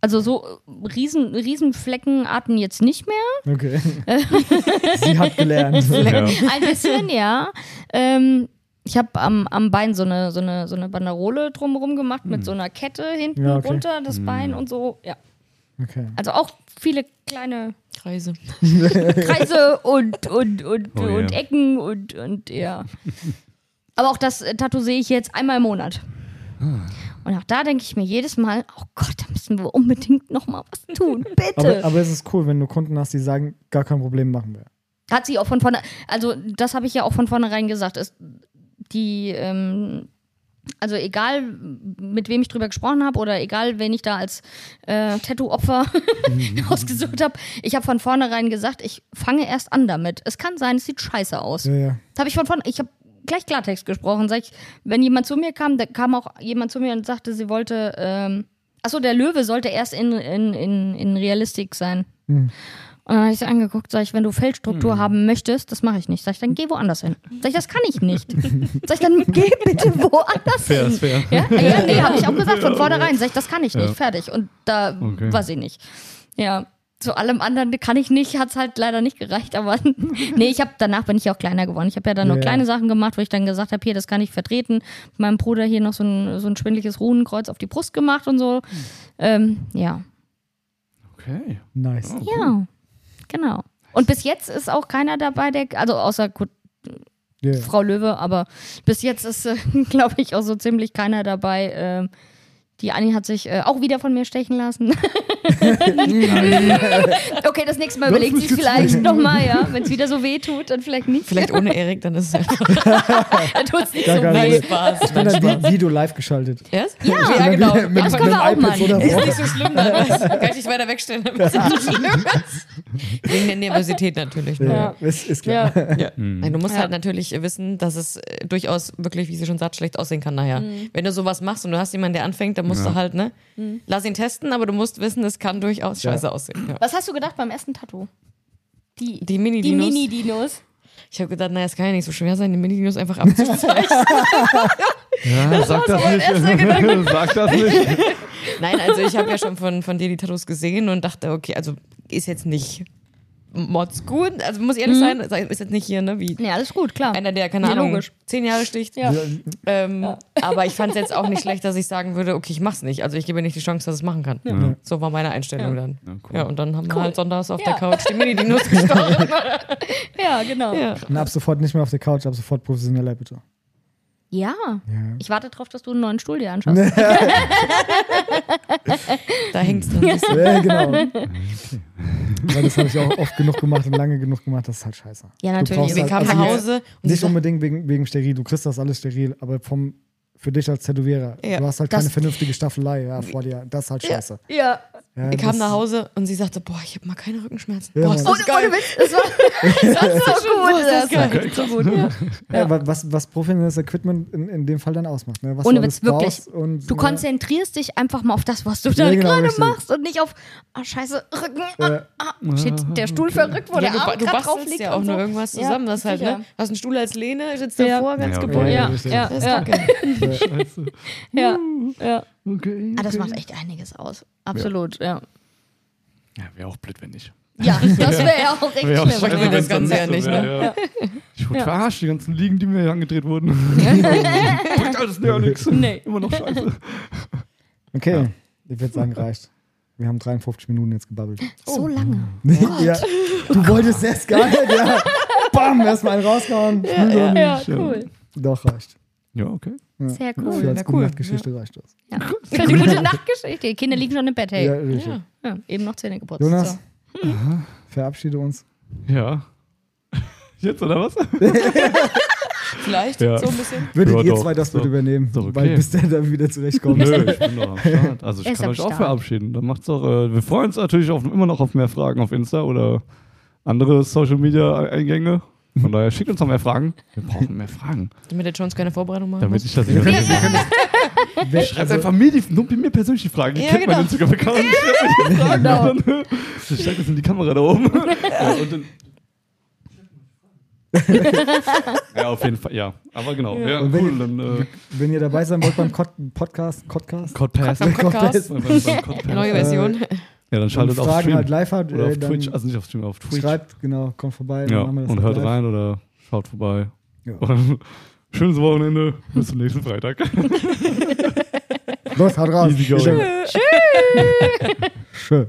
Also so äh, riesen, Riesenfleckenarten jetzt nicht mehr.
Okay. Sie hat gelernt.
Ja.
Ein bisschen, ja. Ähm, ich habe am, am Bein so eine, so, eine, so eine Banderole drumherum gemacht mit so einer Kette hinten
Ja, okay.
runter, das Bein und so. Ja.
Okay.
Also auch viele kleine
Kreise.
Kreise und, und, und,
Oh,
und
ja.
Ecken und, und ja. Aber auch das äh, Tattoo sehe ich jetzt einmal im Monat.
Ah.
Und auch da denke ich mir jedes Mal, oh Gott, da müssen wir unbedingt noch mal was tun. Bitte.
Aber, aber es ist cool, wenn du Kunden hast, die sagen, gar kein Problem, machen wir.
Hat sie auch von vorne, also das habe ich ja auch von vornherein gesagt. Ist die, ähm, also egal mit wem ich drüber gesprochen habe oder egal wen ich da als äh, Tattoo-Opfer ausgesucht habe, ich habe von vornherein gesagt, ich fange erst an damit. Es kann sein, es sieht scheiße aus.
Ja, ja.
Das habe ich von vorne, ich habe gleich Klartext gesprochen. Sag ich, wenn jemand zu mir kam, da kam auch jemand zu mir und sagte, sie wollte, ähm, achso, der Löwe sollte erst in, in, in, in Realistik sein.
Hm.
Und dann habe ich sie angeguckt, sag ich, wenn du Feldstruktur haben möchtest, das mache ich nicht. Sag ich, dann geh woanders hin. Sag ich, das kann ich nicht. Sag ich, dann geh bitte woanders
Fair
hin.
ist fair.
Ja, ja nee, habe ich auch gesagt von vornherein. Sag ich, das kann ich nicht.
Ja.
Fertig. Und da
Okay.
weiß ich nicht. Ja. Zu allem anderen kann ich nicht, hat es halt leider nicht gereicht, aber nee, ich habe danach bin ich auch kleiner geworden. Ich habe ja dann noch
Ja.
kleine Sachen gemacht, wo ich dann gesagt habe, hier, das kann ich vertreten. Meinem Bruder hier noch so ein, so ein schwindliches Runenkreuz auf die Brust gemacht und so. Ähm, ja.
Okay.
Nice.
Ja, genau. Und bis jetzt ist auch keiner dabei, der, also außer gut,
Ja.
Frau Löwe, aber bis jetzt ist, äh, glaube ich, auch so ziemlich keiner dabei. ähm, die Anni hat sich äh, auch wieder von mir stechen lassen. okay, das nächste Mal überlegt sie vielleicht nochmal, ja. Wenn es wieder so weh tut, dann vielleicht nicht.
Vielleicht ohne Erik, dann ist es einfach
dann tut es nicht
Gar
so weh.
Spaß.
Ich bin dann wie du live geschaltet.
Yes?
Ja,
ja genau.
Mit, mit,
das
mit
können wir auch mal.
Ist nicht so schlimm, dann kann ich nicht weiter wegstellen, damit es nicht so schlimm ist. Wegen der Nervosität natürlich. Ne?
Ja, ist, ist klar.
Ja.
Ja. Nein, du musst
Ja.
halt natürlich wissen, dass es äh, durchaus wirklich, wie sie schon sagt, schlecht aussehen kann nachher.
Mhm.
Wenn du sowas machst und du hast jemanden, der anfängt, dann musst
Ja.
du halt, ne?
Mhm.
Lass ihn testen, aber du musst wissen, es kann durchaus scheiße aussehen. Ja.
Was hast du gedacht beim ersten Tattoo? Die,
Die
die
Mini-Dinos.
Mini-Dinos.
ich habe gedacht, naja, es kann ja nicht so schwer sein, die Mini-Dinos einfach abzuzeichnen.
Ja, sag das nicht. sag das nicht.
Nein, also ich habe ja schon von, von dir die Tattoos gesehen und dachte, okay, also ist jetzt nicht Mods gut. Also muss ehrlich sein, ist jetzt nicht hier, ne, wie
Nee, alles gut, klar.
einer, der, keine
Ja,
Ahnung,
logisch.
zehn Jahre sticht.
Ja.
Ähm, Aber ich fand es jetzt auch nicht schlecht, dass ich sagen würde, okay, ich mach's nicht. Also ich gebe nicht die Chance, dass es machen kann.
Ja.
So war meine Einstellung
Ja.
dann.
Ja, cool.
Ja, und dann haben wir
Cool.
halt sonntags auf
Ja.
der Couch die Mini-Dinos gestochen.
Ja, genau.
ja.
Und ab sofort nicht mehr auf der Couch, ab sofort professioneller bitte.
Ja.
Ja.
Ich warte drauf, dass du einen neuen Stuhl dir anschaust.
Da hängt's dann. ein bisschen.
Ja, genau. Weil das habe ich auch oft genug gemacht und lange genug gemacht, das ist halt scheiße.
Ja,
Du
natürlich.
Wir
halt-
kamen
also
nach Hause
Nicht unbedingt wegen, wegen steril, du kriegst das alles steril, aber vom, für dich als Tätowierer,
Ja.
du hast halt
Das-
keine vernünftige Staffelei ja, vor dir. Das ist halt scheiße.
Ja.
Ja, das-
kamen nach Hause und sie sagte, boah, ich habe mal keine Rückenschmerzen.
Ja,
boah, ist das geil.
Witz, das war, das war so gut. Das echt so gut. Ja.
Ja, wa- was, was professionelles Equipment in, in dem Fall dann ausmacht. Ne? Was
Ohne
du
Witz, wirklich.
Und,
Du
ne?
konzentrierst dich einfach mal auf das, was du
Ja,
da
genau,
gerade
richtig.
machst und nicht auf, ah, scheiße, Rücken, ah,
Äh,
ah, shit, der Stuhl verrückt, wo
Ja,
der
du,
Arm
du
grad drauf
bastelst
liegt
ja auch
so.
nur irgendwas
Ja,
zusammen. das halt, ne? Hast einen Stuhl als Lehne, sitzt
Ja.
davor, ganz
Ja, okay.
gebogen.
Ja, ja,
Das ist
ja.
Scheiße.
ja, ja.
Okay.
Ah, das
okay.
macht echt einiges aus. Absolut, ja.
Ja, wäre auch blöd, wenn nicht.
Ja, das wäre ja auch echt
Wär auch
schlimm.
scheiße, das Ganze
dann
ja nicht,
ja. Ich wurde
Ja.
verarscht, die ganzen Liegen, die mir hier angedreht wurden. Bringt alles ja nichts.
Nee.
Immer noch scheiße.
Okay, ich würde sagen, reicht. Wir haben 53 Minuten jetzt gebabbelt.
So lange.
ja, du wolltest erst gar nicht, ja. Bam, erstmal einen rausgehauen. Ja,
Ja,
Ja.
cool.
Doch, reicht.
Ja, okay.
Ja.
Sehr
Für
cool.
als
Ja,
gute
cool.
Nachtgeschichte reicht das.
Ja. Für eine gute Nachtgeschichte. Die Kinder liegen schon im Bett, hey.
Ja,
Ja,
richtig.
eben noch Zähne geputzt.
Jonas,
So.
verabschiede uns.
Ja. Jetzt oder was?
Vielleicht
Ja.
so ein bisschen.
Würdet
Ja,
ihr
doch,
zwei das
doch-
bitte übernehmen,
doch okay.
weil bis der da wieder zurechtkommt.
Nö, ich bin doch am Start. Also ich kann euch auch
Start.
verabschieden. Dann macht's doch. Äh, wir freuen uns natürlich auf, immer noch auf mehr Fragen auf Insta oder andere Social Media Eingänge. Von daher schickt uns noch mehr Fragen. Wir brauchen mehr Fragen.
Damit der Jones keine Vorbereitung machen
Damit ich das nicht mehr
Wer-
Schreibt
also,
einfach mir, die, nur mir persönlich die Fragen. Ihr
Ja,
kennt
genau.
meinen Instagram-Account. Schreibt mir die Fragen.
Genau.
Und dann, ich steig das in die Kamera da oben. Ja, und dann, ja, auf jeden Fall, ja. Aber genau. Ja,
Und wenn
cool.
ihr-
Dann, äh,
wenn ihr dabei sein wollt beim Cod Podcast, Podcast
Codpass.
Beim Podcast.
Beim- beim Codpass.
Neue Version.
Ja, dann schaltet auf
Fragen
Stream.
halt live hat,
oder auf
äh, dann
Twitch. Also nicht auf Stream, auf Twitch.
schreibt, genau, kommt vorbei.
Ja,
machen wir das
und
halt
hört
live.
rein oder schaut vorbei.
Ja.
Und schönes Wochenende. Bis zum nächsten Freitag.
Los, haut raus.
Easy going.
Schön. Schön.